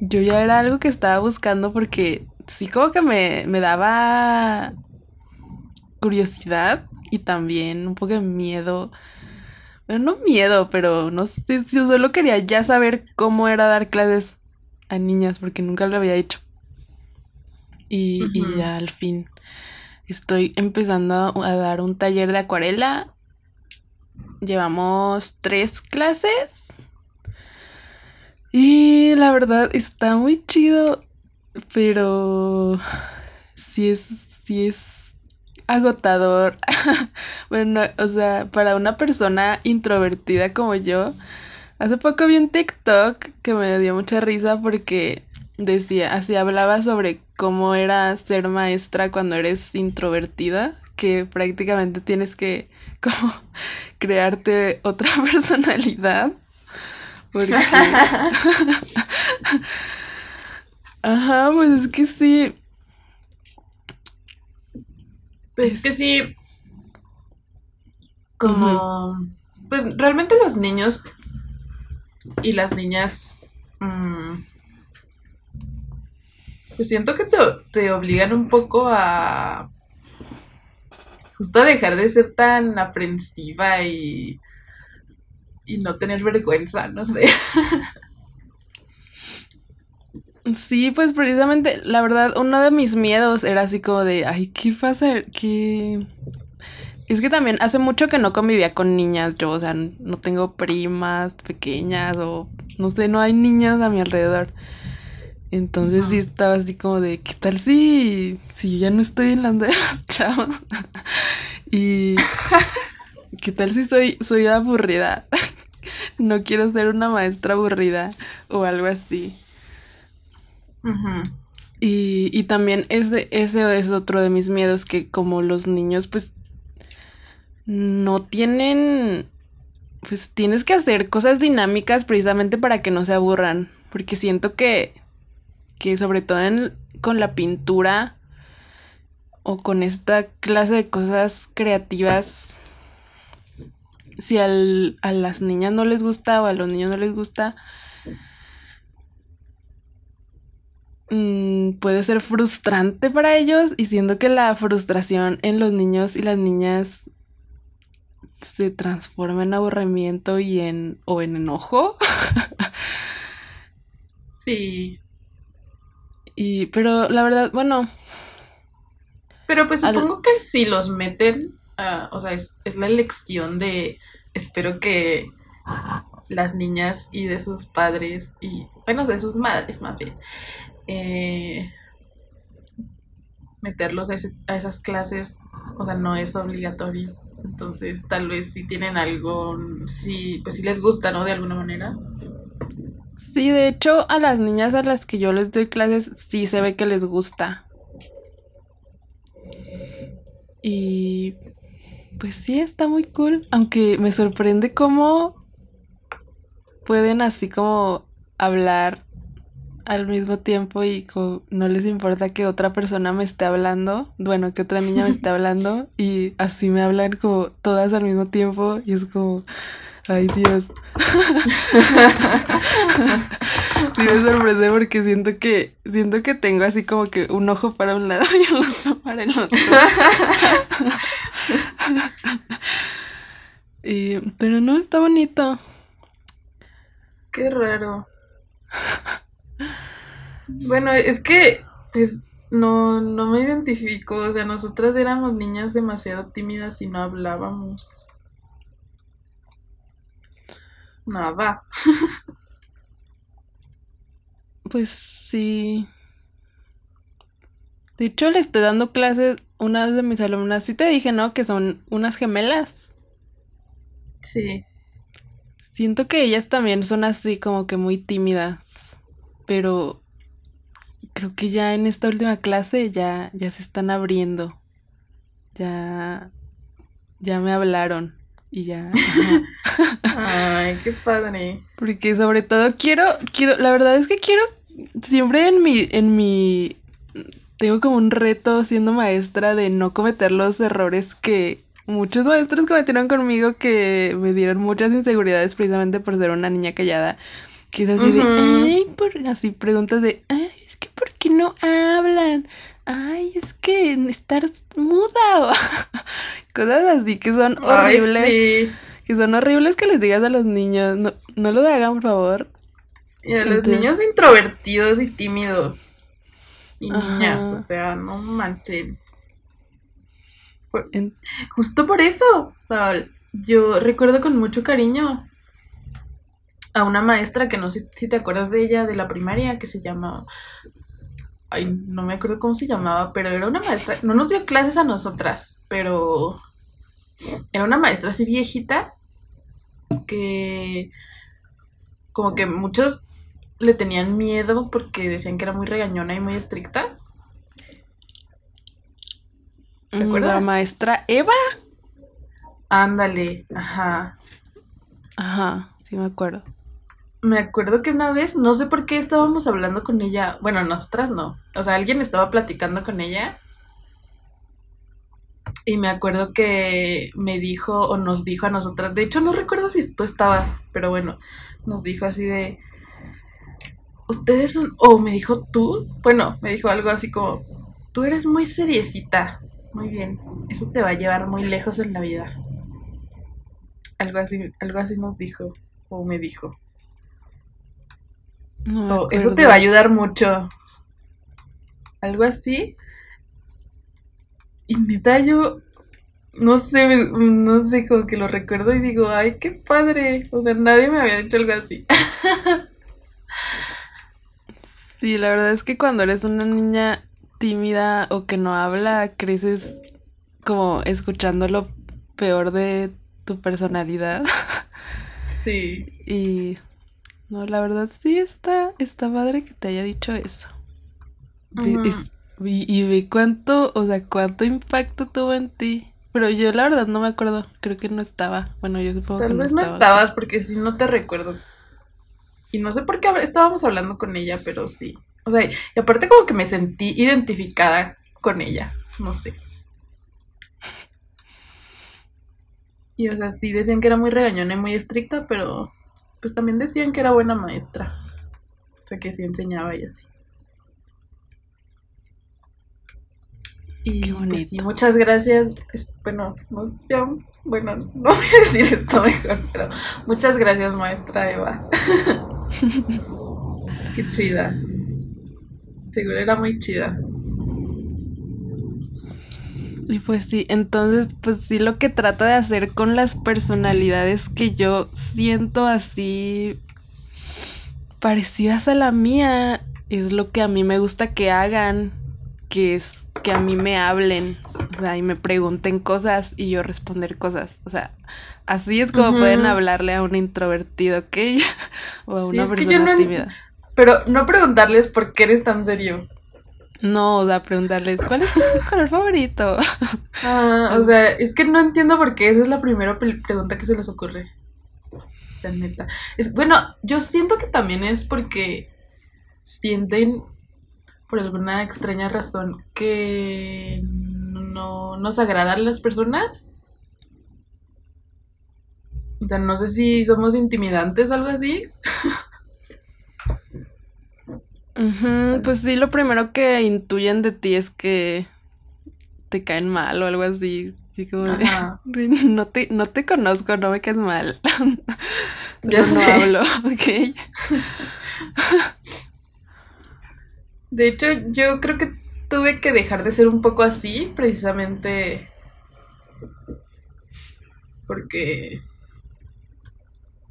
Yo ya era algo que estaba buscando porque sí como que me, me daba curiosidad y también un poco de miedo. Bueno, no miedo, pero no sé si yo solo quería ya saber cómo era dar clases a niñas porque nunca lo había hecho. Y, y ya al fin Estoy empezando a dar un taller de acuarela. Llevamos tres clases. Y la verdad está muy chido. Pero sí es, sí es agotador. <laughs> bueno, o sea, para una persona introvertida como yo. Hace poco vi un TikTok que me dio mucha risa porque decía, así hablaba sobre cómo era ser maestra cuando eres introvertida, que prácticamente tienes que <laughs> como crearte otra <laughs> personalidad. Porque... <laughs> Ajá, pues es que sí. Pues es que sí. Como. Pues realmente los niños y las niñas. Mmm, pues siento que te, obligan un poco a justo a dejar de ser tan aprensiva y, y no tener vergüenza, no sé. <laughs> Sí, pues precisamente, la verdad, uno de mis miedos era así como de, ay, ¿qué pasa? ¿Qué...? Es que también hace mucho que no convivía con niñas yo, o sea, no tengo primas pequeñas o no sé, no hay niñas a mi alrededor. Entonces sí estaba así como de, ¿qué tal si, si yo ya no estoy en la onda de los <laughs> chavos? y <laughs> ¿qué tal si soy, soy aburrida? <laughs> no quiero ser una maestra aburrida o algo así. y, y también ese, ese es otro de mis miedos, que como los niños pues no tienen, pues tienes que hacer cosas dinámicas precisamente para que no se aburran, porque siento que que sobre todo con la pintura o con esta clase de cosas creativas, si a las niñas no les gusta o a los niños no les gusta, mm, puede ser frustrante para ellos y siento que la frustración en los niños y las niñas se transforma en aburrimiento y en o en enojo. <laughs> Sí. Y pero la verdad, bueno, Pero pues Al- supongo que si los meten, o sea, es, es la elección de, espero que las niñas y de sus padres y, bueno, de sus madres más bien, eh, meterlos a, ese- a esas clases, o sea, no es obligatorio. Entonces, tal vez si tienen algo, si, pues si les gusta, ¿no? De alguna manera. Sí, de hecho a las niñas a las que yo les doy clases sí se ve que les gusta. Y pues sí, está muy cool, aunque me sorprende cómo pueden así como hablar al mismo tiempo y no les importa que otra persona me esté hablando, bueno, que otra niña me esté <laughs> hablando y así me hablan como todas al mismo tiempo y es como, ay Dios. <laughs> Sí me sorprende porque siento que siento que tengo así como que un ojo para un lado <laughs> y el otro para el otro. <laughs> Y, pero no, está bonito. Qué raro. Bueno, es que pues, no, no me identifico. O sea, nosotras éramos niñas demasiado tímidas y no hablábamos. Nada. Pues sí. De hecho, le estoy dando clases a una de mis alumnas. Sí te dije, ¿no? Que son unas gemelas. Sí. Siento que ellas también son así como que muy tímidas. Pero creo que ya en esta última clase ya, ya se están abriendo. Ya, ya me hablaron. Y ya. <laughs> Ay, qué padre. Porque sobre todo quiero, quiero, la verdad es que quiero, siempre en mi, en mi, tengo como un reto siendo maestra de no cometer los errores que muchos maestros cometieron conmigo que me dieron muchas inseguridades precisamente por ser una niña callada. Que es así de, ay, por, así preguntas de, ay, es que ¿por qué no hablan? Ay, es que estar muda <laughs> cosas así que son Ay, horribles. sí. Que son horribles que les digas a los niños. No, no lo hagan, por favor. Y a los niños introvertidos y tímidos. Y Ajá. niñas, o sea, no manchen. Justo por eso, Paul, yo recuerdo con mucho cariño a una maestra que no sé si te acuerdas de ella de la primaria, que se llama... Ay, no me acuerdo cómo se llamaba, pero era una maestra, no nos dio clases a nosotras, pero era una maestra así viejita que como que muchos le tenían miedo porque decían que era muy regañona y muy estricta. ¿Te Mm, acuerdas? La maestra Eva. Ándale, ajá. Ajá, sí me acuerdo. Me acuerdo que una vez, no sé por qué estábamos hablando con ella, bueno, nosotras no, o sea, alguien estaba platicando con ella y me acuerdo que me dijo o nos dijo a nosotras, de hecho no recuerdo si tú estabas, pero bueno, nos dijo así de, ustedes son, o me dijo tú, bueno, me dijo algo así como, tú eres muy seriecita, muy bien, eso te va a llevar muy lejos en la vida. Algo así, algo así nos dijo, o me dijo. No eso te va a ayudar mucho. Algo así. Y neta, yo no sé, no sé, como que lo recuerdo y digo, ay, qué padre. O sea, nadie me había dicho algo así. <laughs> Sí, la verdad es que cuando eres una niña tímida o que no habla, creces como escuchando lo peor de tu personalidad. <laughs> Sí. Y no, la verdad sí está, está padre que te haya dicho eso. Ve- Ujú. es- y, y ve cuánto, o sea, cuánto impacto tuvo en ti. Pero yo la verdad no me acuerdo, creo que no estaba. Bueno, yo supongo que Tal no vez no estaba. estabas porque si no te recuerdo. Y no sé por qué estábamos hablando con ella, pero sí. O sea, y aparte como que me sentí identificada con ella. No sé. Y o sea, sí decían que era muy regañona y muy estricta, pero pues también decían que era buena maestra. O sea, que sí enseñaba y así. Y Qué. Pues, sí, muchas gracias. Bueno, no sé, bueno, no voy a decir esto mejor, pero muchas gracias, maestra Eva. <laughs> Qué chida. Seguro era muy chida. Y pues sí, entonces pues sí lo que trato de hacer con las personalidades que yo siento así parecidas a la mía es lo que a mí me gusta que hagan, que es que a mí me hablen, o sea, y me pregunten cosas y yo responder cosas, o sea, así es como pueden hablarle a un introvertido, ¿ok? <laughs> O a Sí, una yo persona no tímida. Pero no preguntarles por qué eres tan serio. No, o sea, preguntarles, ¿cuál es tu <laughs> color favorito? <laughs> Ah, o sea, es que no entiendo por qué esa es la primera pregunta que se les ocurre. La neta. Es, bueno, yo siento que también es porque sienten, por alguna extraña razón, que no nos agradan las personas. O sea, no sé si somos intimidantes o algo así. <laughs> Ujú, pues sí, lo primero que intuyen de ti es que te caen mal o algo así. Así como de, <laughs> no te, no te conozco, no me caes mal. <laughs> Ya no sé. hablo, <laughs> ¿ok? De hecho, yo creo que tuve que dejar de ser un poco así, precisamente porque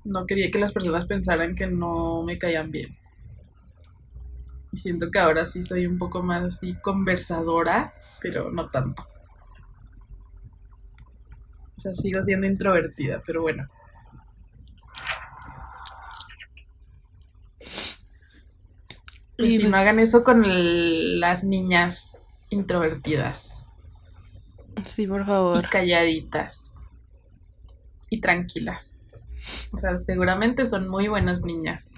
no quería que las personas pensaran que no me caían bien. Y siento que ahora sí soy un poco más así conversadora, pero no tanto. O sea, sigo siendo introvertida, pero bueno. Y si pues- no hagan eso con el- las niñas introvertidas Sí, por y favor. calladitas y tranquilas. O sea, seguramente son muy buenas niñas.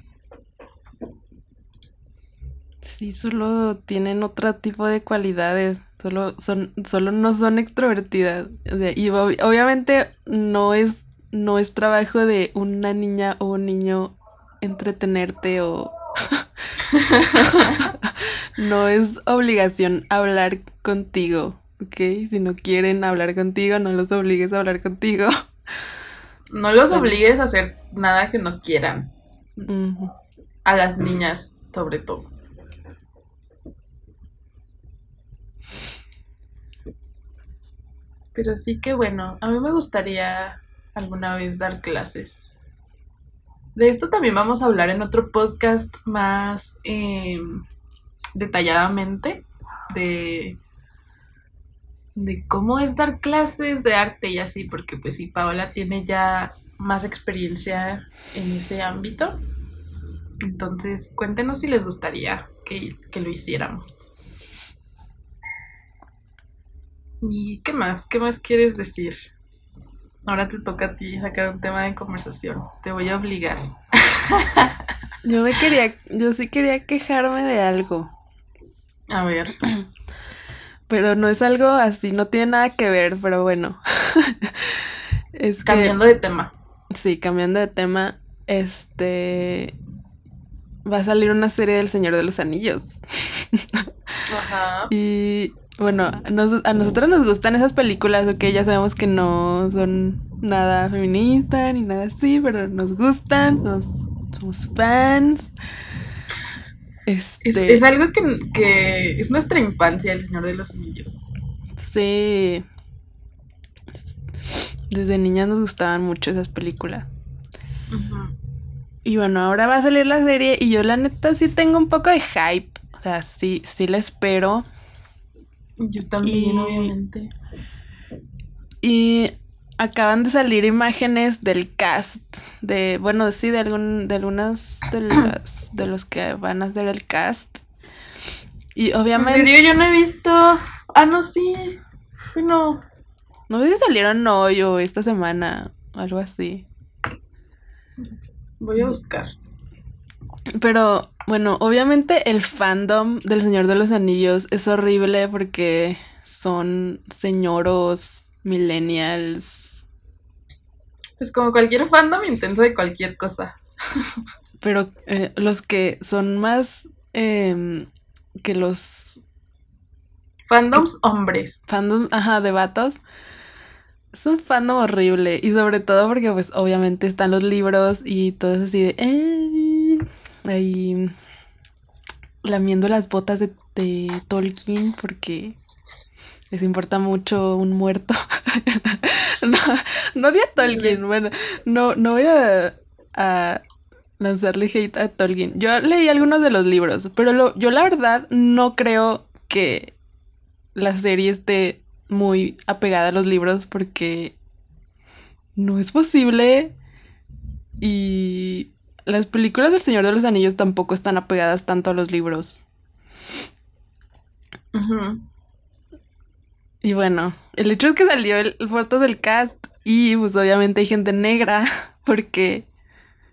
Sí, solo tienen otro tipo de cualidades. Solo son, solo no son extrovertidas. O sea, y ob- obviamente no es, no es trabajo de una niña o un niño entretenerte o <laughs> no es obligación hablar contigo, ¿ok? Si no quieren hablar contigo, no los obligues a hablar contigo. No los obligues a hacer nada que no quieran. A las niñas, sobre todo. Pero sí que bueno, a mí me gustaría alguna vez dar clases. De esto también vamos a hablar en otro podcast más eh, detalladamente de, de cómo es dar clases de arte y así, porque pues sí, Paola tiene ya más experiencia en ese ámbito. Entonces, cuéntenos si les gustaría que, que lo hiciéramos. ¿Y qué más? ¿Qué más quieres decir? Ahora te toca a ti sacar un tema de conversación. Te voy a obligar. <laughs> Yo me quería, yo sí quería quejarme de algo. A ver. <clears throat> Pero no es algo así, no tiene nada que ver, pero bueno. <laughs> Es que, Cambiando de tema. sí, cambiando de tema, este va a salir una serie del Señor de los Anillos. <laughs> Ajá. Y bueno, a, nos- a nosotros nos gustan esas películas, ok, ya sabemos que no son nada feministas ni nada así, pero nos gustan, nos- somos fans. Es, Este, es algo que, que es nuestra infancia, el Señor de los Anillos. Sí. Desde niñas nos gustaban mucho esas películas. Ujú. Y bueno, ahora va a salir la serie y yo la neta sí tengo un poco de hype. O sea, sí, sí la espero. Yo también, Y- obviamente. Y acaban de salir imágenes del cast. De, bueno, sí, de algún, de algunos de <clears throat> los, de los que van a hacer el cast. Y ¿En obviamente, serio? Yo no he visto. Ah, no, sí. Bueno, no sé si salieron hoy o esta semana, algo así. voy a buscar. Pero bueno, obviamente el fandom del Señor de los Anillos es horrible porque son señoros, millennials, Pues como cualquier fandom intenso de cualquier cosa. pero eh, los que son más em, que los Fandoms hombres. Fandom, ajá, de vatos. Es un fandom horrible. Y sobre todo porque, pues, obviamente están los libros y todo eso así de. "Eh", ahí. Lamiendo las botas de, de Tolkien porque les importa mucho un muerto. <laughs> no, no odio a Tolkien. Bueno, no, no voy a, a lanzarle hate a Tolkien. Yo leí algunos de los libros, pero lo, yo la verdad no creo que la serie esté muy apegada a los libros porque no es posible y las películas del Señor de los Anillos tampoco están apegadas tanto a los libros. Y bueno, el hecho es que salió el, foto del cast y pues obviamente hay gente negra <laughs> porque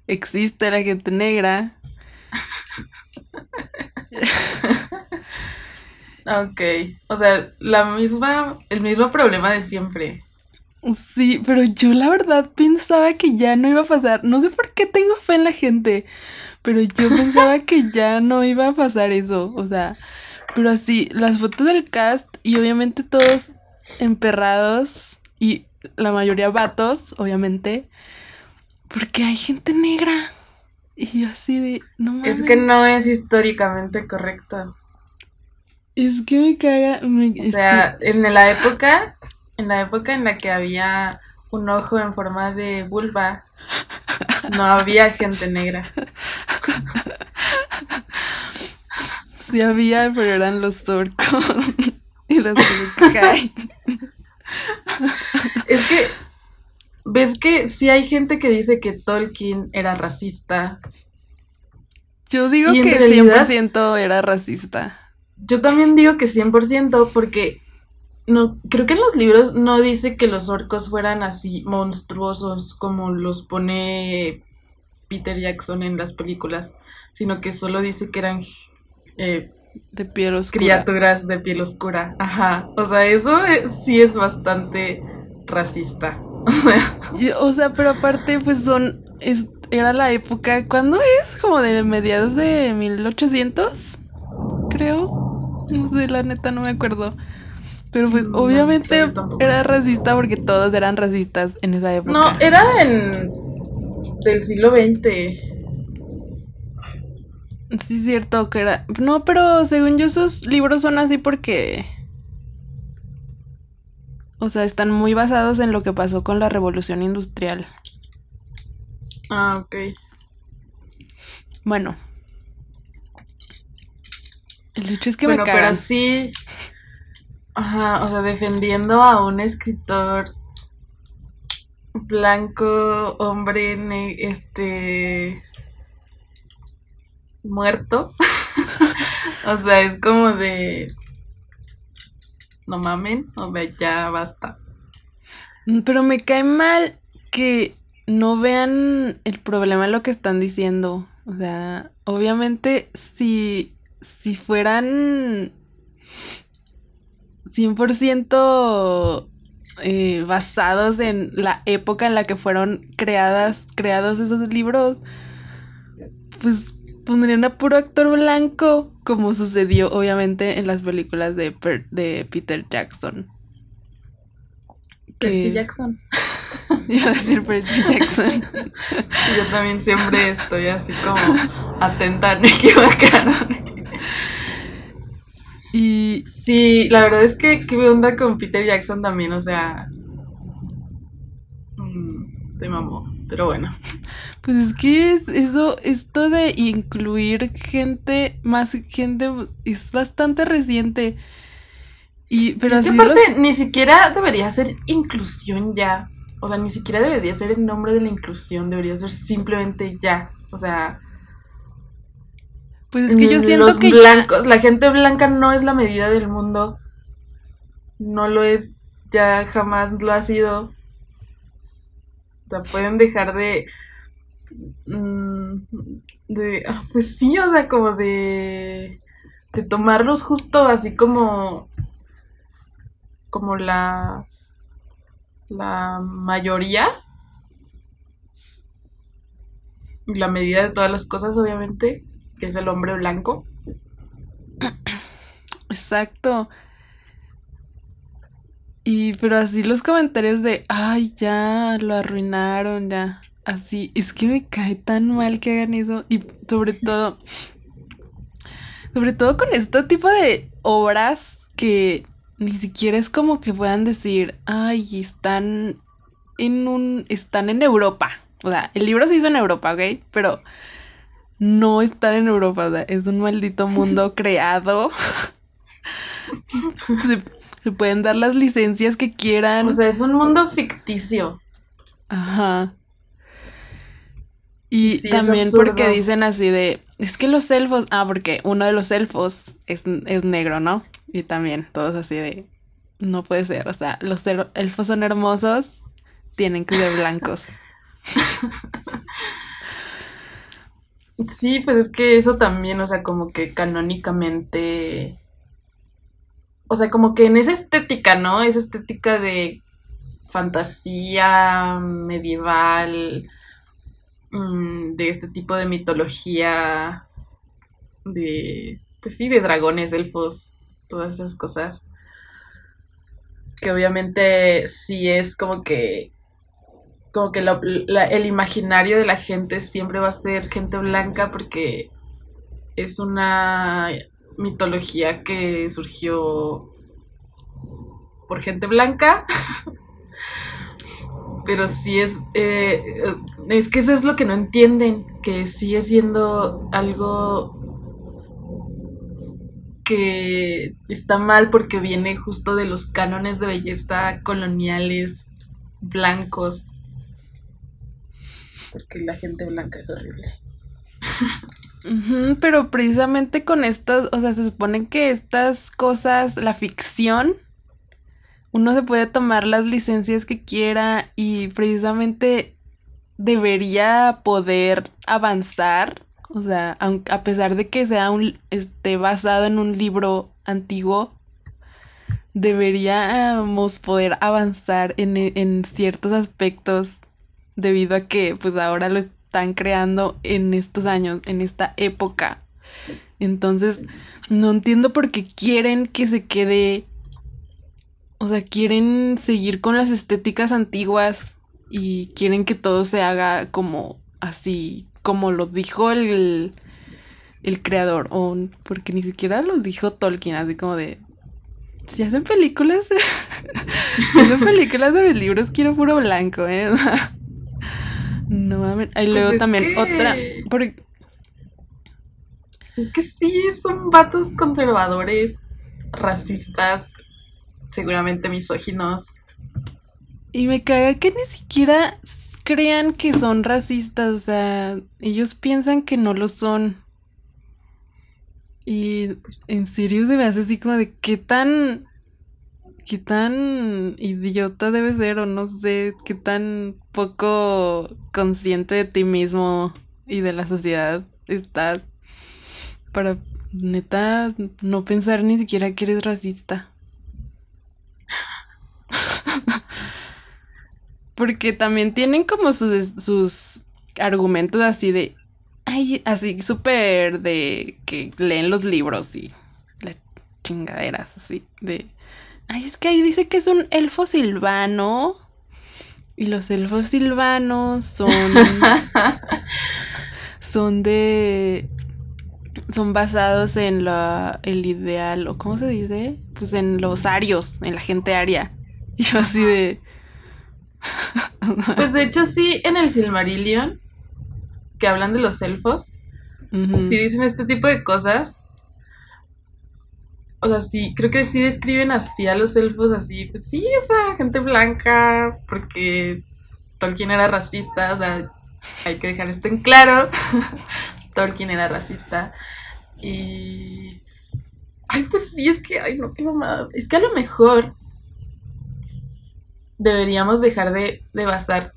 existe la gente negra. Ok. O sea, la misma, el mismo problema de siempre. Sí, pero yo la verdad pensaba que ya no iba a pasar. No sé por qué tengo fe en la gente, pero yo pensaba que <laughs> ya no iba a pasar eso. O sea, pero así, las fotos del cast y obviamente todos emperrados y la mayoría vatos, obviamente, porque hay gente negra. Y yo así de, no mames. Es que no es históricamente correcto. Es que me caga. me- O sea, en la época, en la época en la que había un ojo en forma de vulva, no había gente negra. sí había, pero eran los turcos. <laughs> y los que. Es que, ¿ves que sí hay gente que dice que Tolkien era racista? Yo digo que realidad- 100% era racista. Yo también digo que 100% porque no, creo que en los libros no dice que los orcos fueran así monstruosos como los pone Peter Jackson en las películas, sino que solo dice que eran eh, De piel oscura. criaturas de piel oscura. Ajá. O sea, eso sí es bastante racista. <laughs> O sea, o sea, pero aparte, pues son. Es, era la época. ¿Cuándo es? Como de mediados de 1800, creo. No sé, la neta, no me acuerdo. Pero pues, No, obviamente era racista porque todos eran racistas en esa época. no, era en del siglo XX. Sí, es cierto que era. No, pero según yo, esos libros son así porque. O sea, están muy basados en lo que pasó con la revolución industrial. Ah, ok. Bueno. El hecho es que bueno, me cagan. pero sí. Ajá, o sea, defendiendo a un escritor blanco, hombre, este. muerto. <laughs> o sea, es como de. No mamen, o sea, ya basta. Mm, Pero me cae mal que no vean el problema en lo que están diciendo. O sea, obviamente si, si fueran 100% eh, basados en la época en la que fueron creadas, creados esos libros, pues pondrían a puro actor blanco, como sucedió obviamente en las películas de, Per- de Peter Jackson. Percy Que- Jackson. <laughs> Iba a decir Percy Jackson. <laughs> Yo también siempre estoy así como atenta a no equivocarme. Y Sí, la verdad es que qué onda con Peter Jackson también, o sea. mm, te mamó, pero bueno. pues es que es- eso, esto de incluir gente, más gente, es bastante reciente. Y, pero es que así aparte los- ni siquiera debería ser inclusión ya. O sea, ni siquiera debería ser el nombre de la inclusión, debería ser simplemente ya. O sea, pues es que yo siento los que ya- blancos, la gente blanca no es la medida del mundo. No lo es, ya jamás lo ha sido. O sea, pueden dejar de. mm, de ah, pues sí, o sea, como de. de tomarlos justo así como. como la. la mayoría. La medida de todas las cosas, obviamente, que es el hombre blanco. Exacto. Y, pero así los comentarios de, ay, ya, lo arruinaron, ya. Así, es que me cae tan mal que hagan eso. Y sobre todo, sobre todo con este tipo de obras que ni siquiera es como que puedan decir, ay, están en un, están en Europa. O sea, el libro se hizo en Europa, ¿ok? Pero no están en Europa, o sea, es un maldito mundo <laughs> creado. Se pueden dar las licencias que quieran. O sea, es un mundo ficticio. Ajá. Y también porque dicen así de, es que los elfos, ah, porque uno de los elfos es, es negro, ¿no? Y también todos así de, no puede ser, o sea, los elfos son hermosos, tienen que ser blancos. <laughs> Sí, pues es que eso también, o sea, como que canónicamente o sea, como que en esa estética, ¿no? Esa estética de fantasía medieval, mm, de este tipo de mitología, de, pues sí, de dragones, elfos, todas esas cosas. Que obviamente sí es como que, como que el imaginario de la gente siempre va a ser gente blanca porque es una mitología que surgió por gente blanca. <laughs> Pero sí es, eh, es que eso es lo que no entienden, que sigue siendo algo que está mal porque viene justo de los cánones de belleza coloniales blancos. Porque la gente blanca es horrible. pero precisamente con estas, o sea, se supone que estas cosas, la ficción, uno se puede tomar las licencias que quiera y precisamente debería poder avanzar, o sea, a pesar de que sea un, esté basado en un libro antiguo, deberíamos poder avanzar en, en ciertos aspectos debido a que pues ahora lo están creando en estos años, en esta época. Entonces, no entiendo por qué quieren que se quede, o sea, quieren seguir con las estéticas antiguas y quieren que todo se haga como así, como lo dijo el, el creador, o porque ni siquiera lo dijo Tolkien, así como de, si hacen películas, <laughs> si hacen películas de mis libros, quiero puro blanco, ¿eh? <laughs> No mames. Y luego pues también otra. Es que sí, son vatos conservadores, racistas, seguramente misóginos. Y me caga que ni siquiera crean que son racistas, o sea, ellos piensan que no lo son. Y en serio se me hace así como de qué tan qué tan idiota debe ser o no sé, qué tan poco consciente de ti mismo y de la sociedad estás para neta no pensar ni siquiera que eres racista. Porque también tienen como sus, sus argumentos así de, así súper de que leen los libros y las chingaderas así de Ay, es que ahí dice que es un elfo silvano. Y los elfos silvanos son. <laughs> son de. Son basados en la, el ideal, o ¿cómo se dice? Pues en los arios, en la gente aria. Y yo así de. pues de <laughs> hecho, sí, en el Silmarillion, que hablan de los elfos, sí dicen este tipo de cosas o sea, sí, creo que sí describen así a los elfos, así, pues sí, esa gente blanca, porque Tolkien era racista, o sea, hay que dejar esto en claro, <laughs> Tolkien era racista, y... Ay, pues sí, es que, ay, no, qué mamada, es que a lo mejor deberíamos dejar de, de basar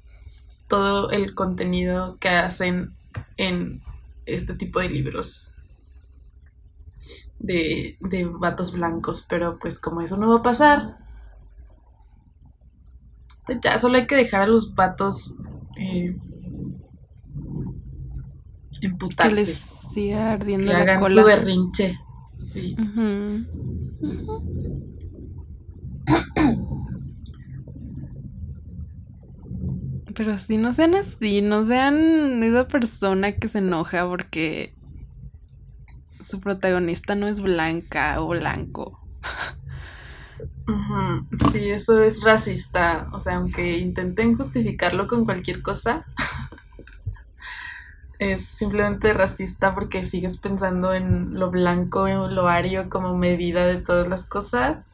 todo el contenido que hacen en este tipo de libros de, de vatos blancos, pero pues como eso no va a pasar, pues ya solo hay que dejar a los vatos eh, emputarse. Que les siga ardiendo que la cola. su berrinche. Sí. Pero si no sean así, no sean esa persona que se enoja porque su protagonista no es blanca o blanco. Sí, eso es racista. O sea, aunque intenten justificarlo con cualquier cosa, <laughs> es simplemente racista porque sigues pensando en lo blanco, en lo ario como medida de todas las cosas.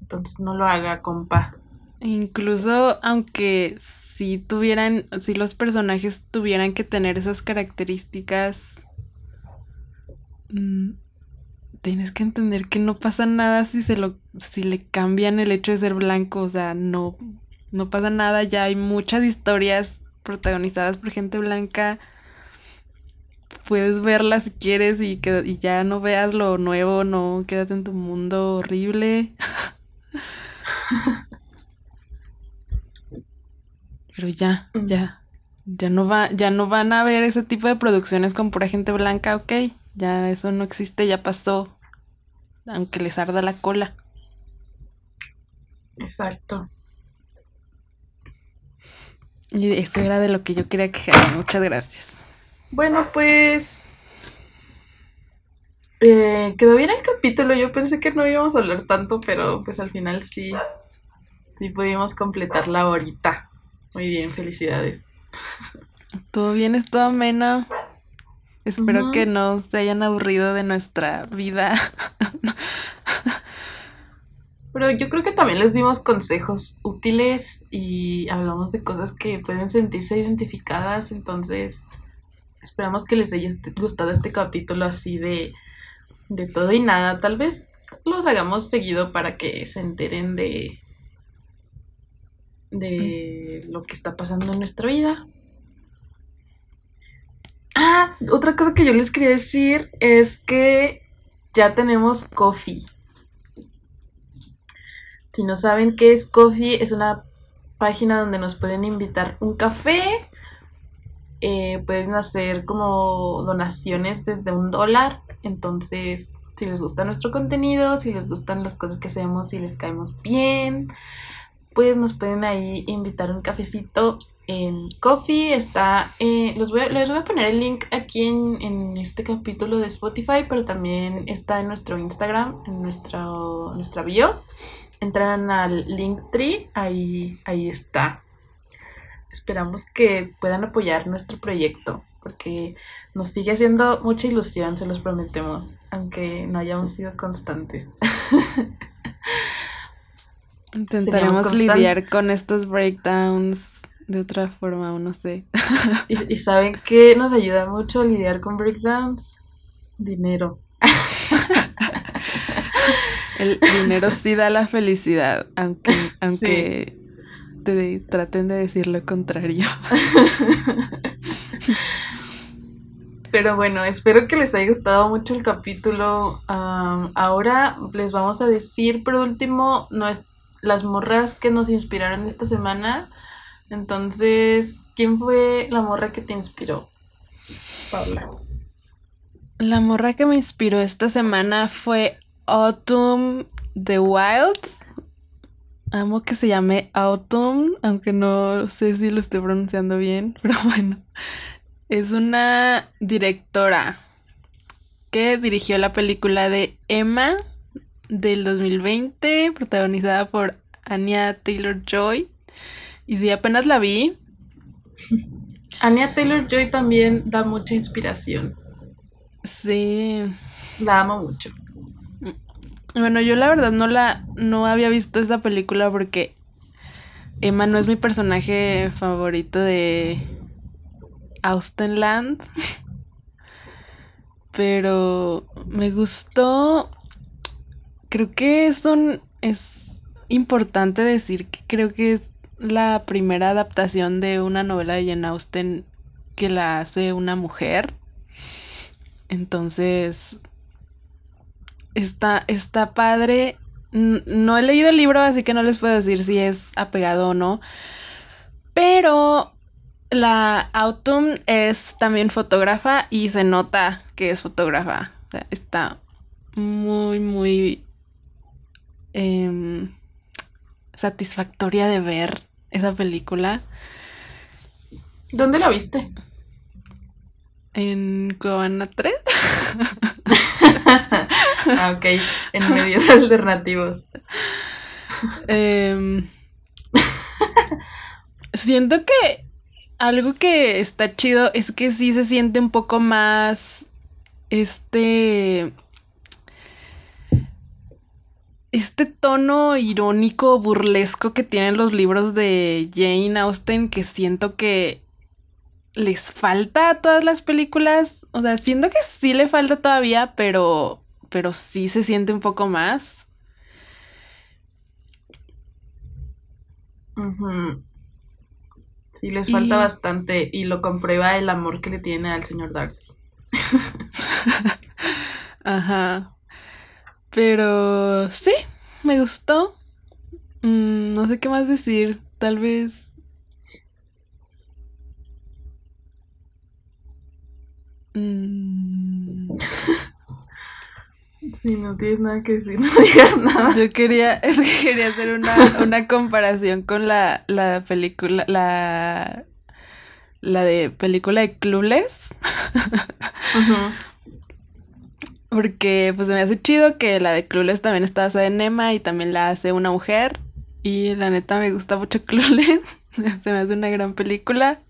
Entonces no lo haga, compa. Incluso aunque si tuvieran, si los personajes tuvieran que tener esas características, mm, tienes que entender que no pasa nada si se lo, si le cambian el hecho de ser blanco, o sea, no, no pasa nada, ya hay muchas historias protagonizadas por gente blanca, puedes verlas si quieres y que y ya no veas lo nuevo, no, quédate en tu mundo horrible. <laughs> Pero ya, Mm. ya, ya no va, ya no van a ver ese tipo de producciones con pura gente blanca, ok, ya eso no existe, ya pasó, aunque les arda la cola. Exacto. Y eso era de lo que yo quería quejarme, muchas gracias. Bueno, pues... eh, quedó bien el capítulo. Yo pensé que no íbamos a hablar tanto, pero pues al final sí, sí pudimos completar la horita. Muy bien, felicidades. Todo bien, estuvo ameno. Espero que no se hayan aburrido de nuestra vida. Pero yo creo que también les dimos consejos útiles y hablamos de cosas que pueden sentirse identificadas. Entonces, esperamos que les haya gustado este capítulo así de, de todo y nada. Tal vez los hagamos seguido para que se enteren de, de lo que está pasando en nuestra vida. Ah, otra cosa que yo les quería decir es que ya tenemos coffee. Si no saben qué es Coffee, es una página donde nos pueden invitar un café. eh, pueden hacer como donaciones desde un dólar. Entonces, si les gusta nuestro contenido, si les gustan las cosas que hacemos, si les caemos bien, pues nos pueden ahí invitar un cafecito en Coffee. Está, eh, los voy a- les voy a poner el link aquí en, en este capítulo de Spotify, pero también está en nuestro Instagram, en nuestro, nuestra bio entran al Linktree, ahí, ahí está. Esperamos que puedan apoyar nuestro proyecto, porque nos sigue haciendo mucha ilusión, se los prometemos, aunque no hayamos sido constantes. <laughs> Intentaremos lidiar con estos breakdowns de otra forma, o no sé. <laughs> Y, y saben que nos ayuda mucho a lidiar con breakdowns, dinero. <laughs> El dinero sí da la felicidad, aunque, aunque te traten de decir lo contrario. <laughs> Pero bueno, espero que les haya gustado mucho el capítulo. Am, ahora les vamos a decir por último nues- las morras que nos inspiraron esta semana. Entonces, ¿quién fue la morra que te inspiró? Paula. La morra que me inspiró esta semana fue Autumn the Wild. Amo que se llame Autumn, aunque no sé si lo estoy pronunciando bien, <laughs> pero bueno. Es una directora que dirigió la película de Emma del 2020, protagonizada por Anya Taylor-Joy. Y apenas la vi. Anya Taylor Joy también da mucha inspiración. Sí. La amo mucho. Bueno, yo la verdad no la no había visto esta película porque Emma no es mi personaje favorito de Austenland. <laughs> Pero me gustó. Creo que es un es importante decir que creo que es la primera adaptación de una novela de Jane Austen que la hace una mujer. Entonces, está, está padre. No he leído el libro, así que no les puedo decir si es apegado o no. Pero la Autumn es también fotógrafa y se nota que es fotógrafa. O sea, está muy, muy em, satisfactoria de ver esa película. ¿Dónde la viste? En Cuevana 3. <laughs> ah, ok, en medios alternativos. Em, siento que algo que está chido es que sí se siente un poco más este este tono irónico, burlesco que tienen los libros de Jane Austen, que siento que les falta a todas las películas. O sea, siento que sí le falta todavía, pero, pero sí se siente un poco más. Sí, les falta bastante y lo comprueba el amor que le tiene al señor Darcy. <laughs> Ajá. Pero sí, me gustó. Mm, no sé qué más decir. Tal vez. Mm. <laughs> Si no tienes nada que decir, <laughs> no digas nada. Yo quería, <laughs> es que quería hacer una, una comparación con la, la película, la, la de película de Clueless. Ajá. Porque pues se me hace chido que la de Clueless también está basada en Emma y también la hace una mujer. Y la neta me gusta mucho <laughs> Clueless. se me hace una gran película.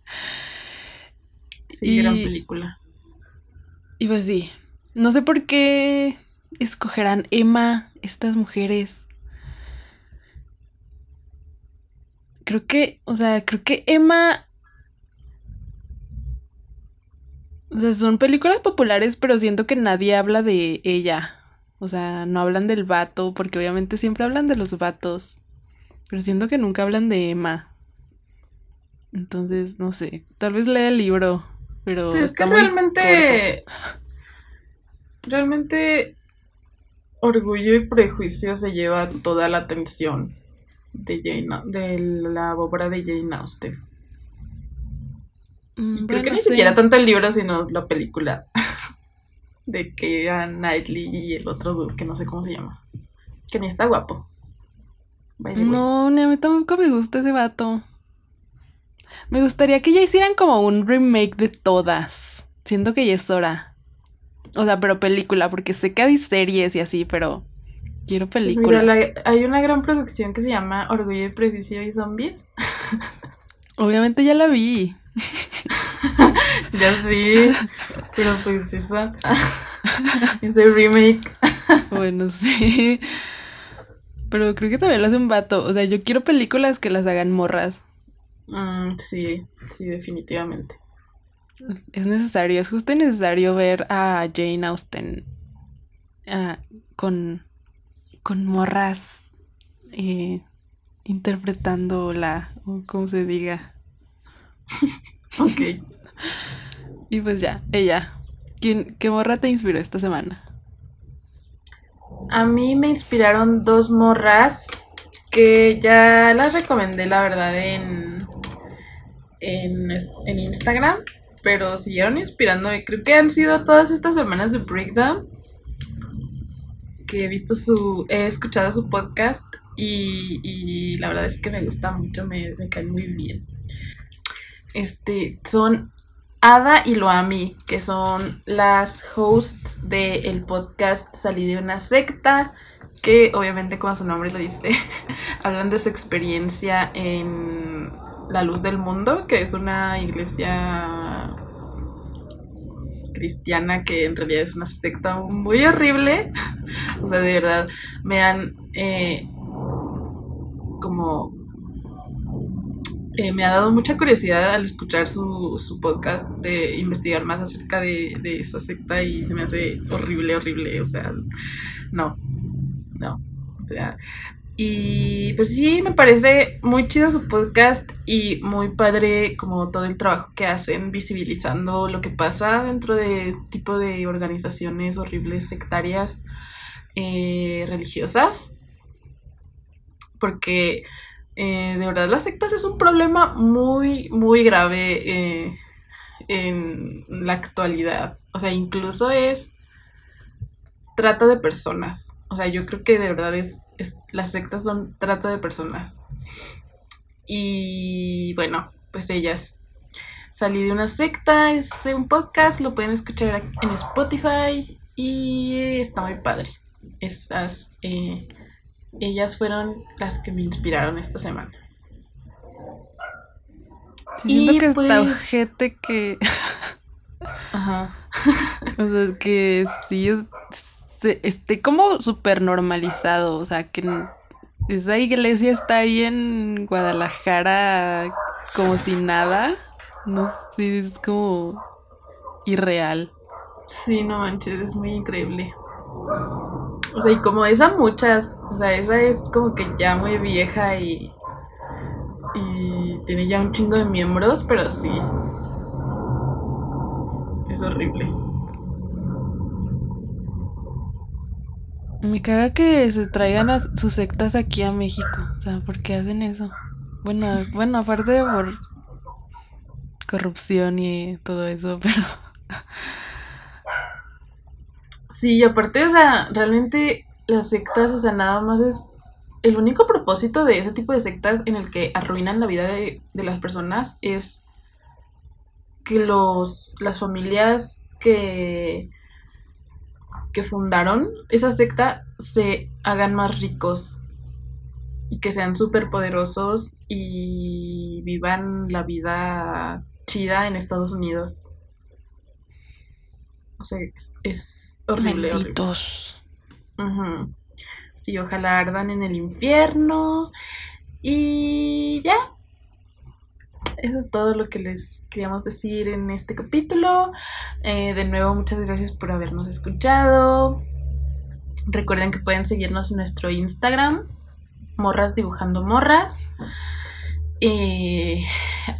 Sí, gran película. Y pues sí. No sé por qué escogerán Emma estas mujeres. Creo que, o sea, creo que Emma O sea, son películas populares, pero siento que nadie habla de ella. O sea, no hablan del vato, porque obviamente siempre hablan de los vatos. Pero siento que nunca hablan de Emma. Entonces, no sé. Tal vez lea el libro, pero. es que realmente. Realmente. Orgullo y prejuicio se lleva toda la atención de Jane, de la obra de Jane Austen. Mm, Creo que ni siquiera tanto el libro, sino la película. <laughs> de que era Knightley y el otro que no sé cómo se llama. Que ni está guapo. No, ni a mí tampoco me gusta ese vato. Me gustaría que ya hicieran como un remake de todas. Siento que ya es hora. O sea, pero película, porque sé que hay series y así, pero quiero pues película. hay una gran producción que se llama Orgullo y Prejuicio y Zombies. <laughs> Obviamente ya la vi. <laughs> ya sí, pero pues esa <laughs> es el remake. bueno, <laughs> sí. Pero creo que también lo hace un vato. O sea, yo quiero películas que las hagan morras. Mm, sí, sí, definitivamente. Es necesario, es justo y necesario ver a Jane Austen ah, con, con morras eh, interpretándola, o como se diga. <laughs> ok. Y pues ya, ella. ¿Quién, ¿Qué morra te inspiró esta semana? A mí me inspiraron dos morras que ya las recomendé, la verdad, en, en, Instagram, pero siguieron inspirando. Y creo que han sido todas estas semanas de Breakdown que he visto su, he escuchado su podcast y, la verdad es que me gusta mucho, me, me cae muy bien este, son Ada y Loami, que son las hosts del podcast Salí de una secta, que obviamente como su nombre lo dice, <laughs> hablan de su experiencia en La Luz del Mundo, que es una iglesia cristiana que en realidad es una secta muy horrible. <laughs> o sea, de verdad, me han eh, como eh, me ha dado mucha curiosidad al escuchar su, su podcast de investigar más acerca de, de esa secta y se me hace horrible, horrible, o sea, no, no, o sea, y pues sí, me parece muy chido su podcast y muy padre como todo el trabajo que hacen visibilizando lo que pasa dentro de tipo de organizaciones horribles sectarias eh, religiosas. Porque eh, de verdad, las sectas es un problema muy, muy grave eh, en la actualidad. O sea, incluso es trata de personas. O sea, yo creo que de verdad es, las sectas son trata de personas. Y bueno, pues ellas. Salí de una secta, es un podcast, lo pueden escuchar en Spotify y está muy padre. Estas, eh, ellas fueron las que me inspiraron esta semana. siento que pues... está ojete que... <laughs> Ajá. o sea, que sí esté como súper normalizado, o sea, que esa iglesia está ahí en Guadalajara como si nada. No sé, es como irreal. Sí, no manches, es muy increíble. O sea, y como esa muchas, o sea, esa es como que ya muy vieja y y tiene ya un chingo de miembros, pero sí. Es horrible. Me caga que se traigan a sus sectas aquí a México. O sea, ¿por qué hacen eso? Bueno, bueno, aparte de por corrupción y todo eso, <laughs> pero... Sí, aparte, o sea, realmente las sectas, o sea, nada más es... El único propósito de ese tipo de sectas en el que arruinan la vida de, de las personas es que los, las familias que que fundaron esa secta se hagan más ricos y que sean súper poderosos y vivan la vida chida en Estados Unidos. O sea, es, horrible. Malditos. Sí, ojalá ardan en el infierno. Y ya. Eso es todo lo que les queríamos decir en este capítulo. Eh, de nuevo, muchas gracias por habernos escuchado. Recuerden que pueden seguirnos en nuestro Instagram, Morras Dibujando Morras. Eh,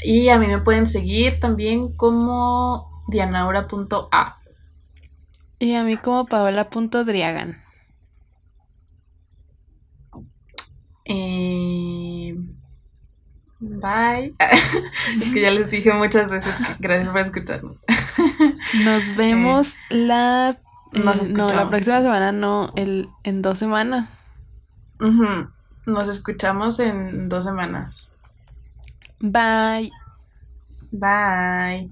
y a mí me pueden seguir también como dianaura.a. Y a mí como paola.driagan. Eh, Bye. <laughs> es que ya les dije muchas veces gracias por escucharnos. <laughs> Nos eh, vemos la no, la próxima semana no, el en dos semanas. Nos escuchamos en dos semanas. Bye. Bye.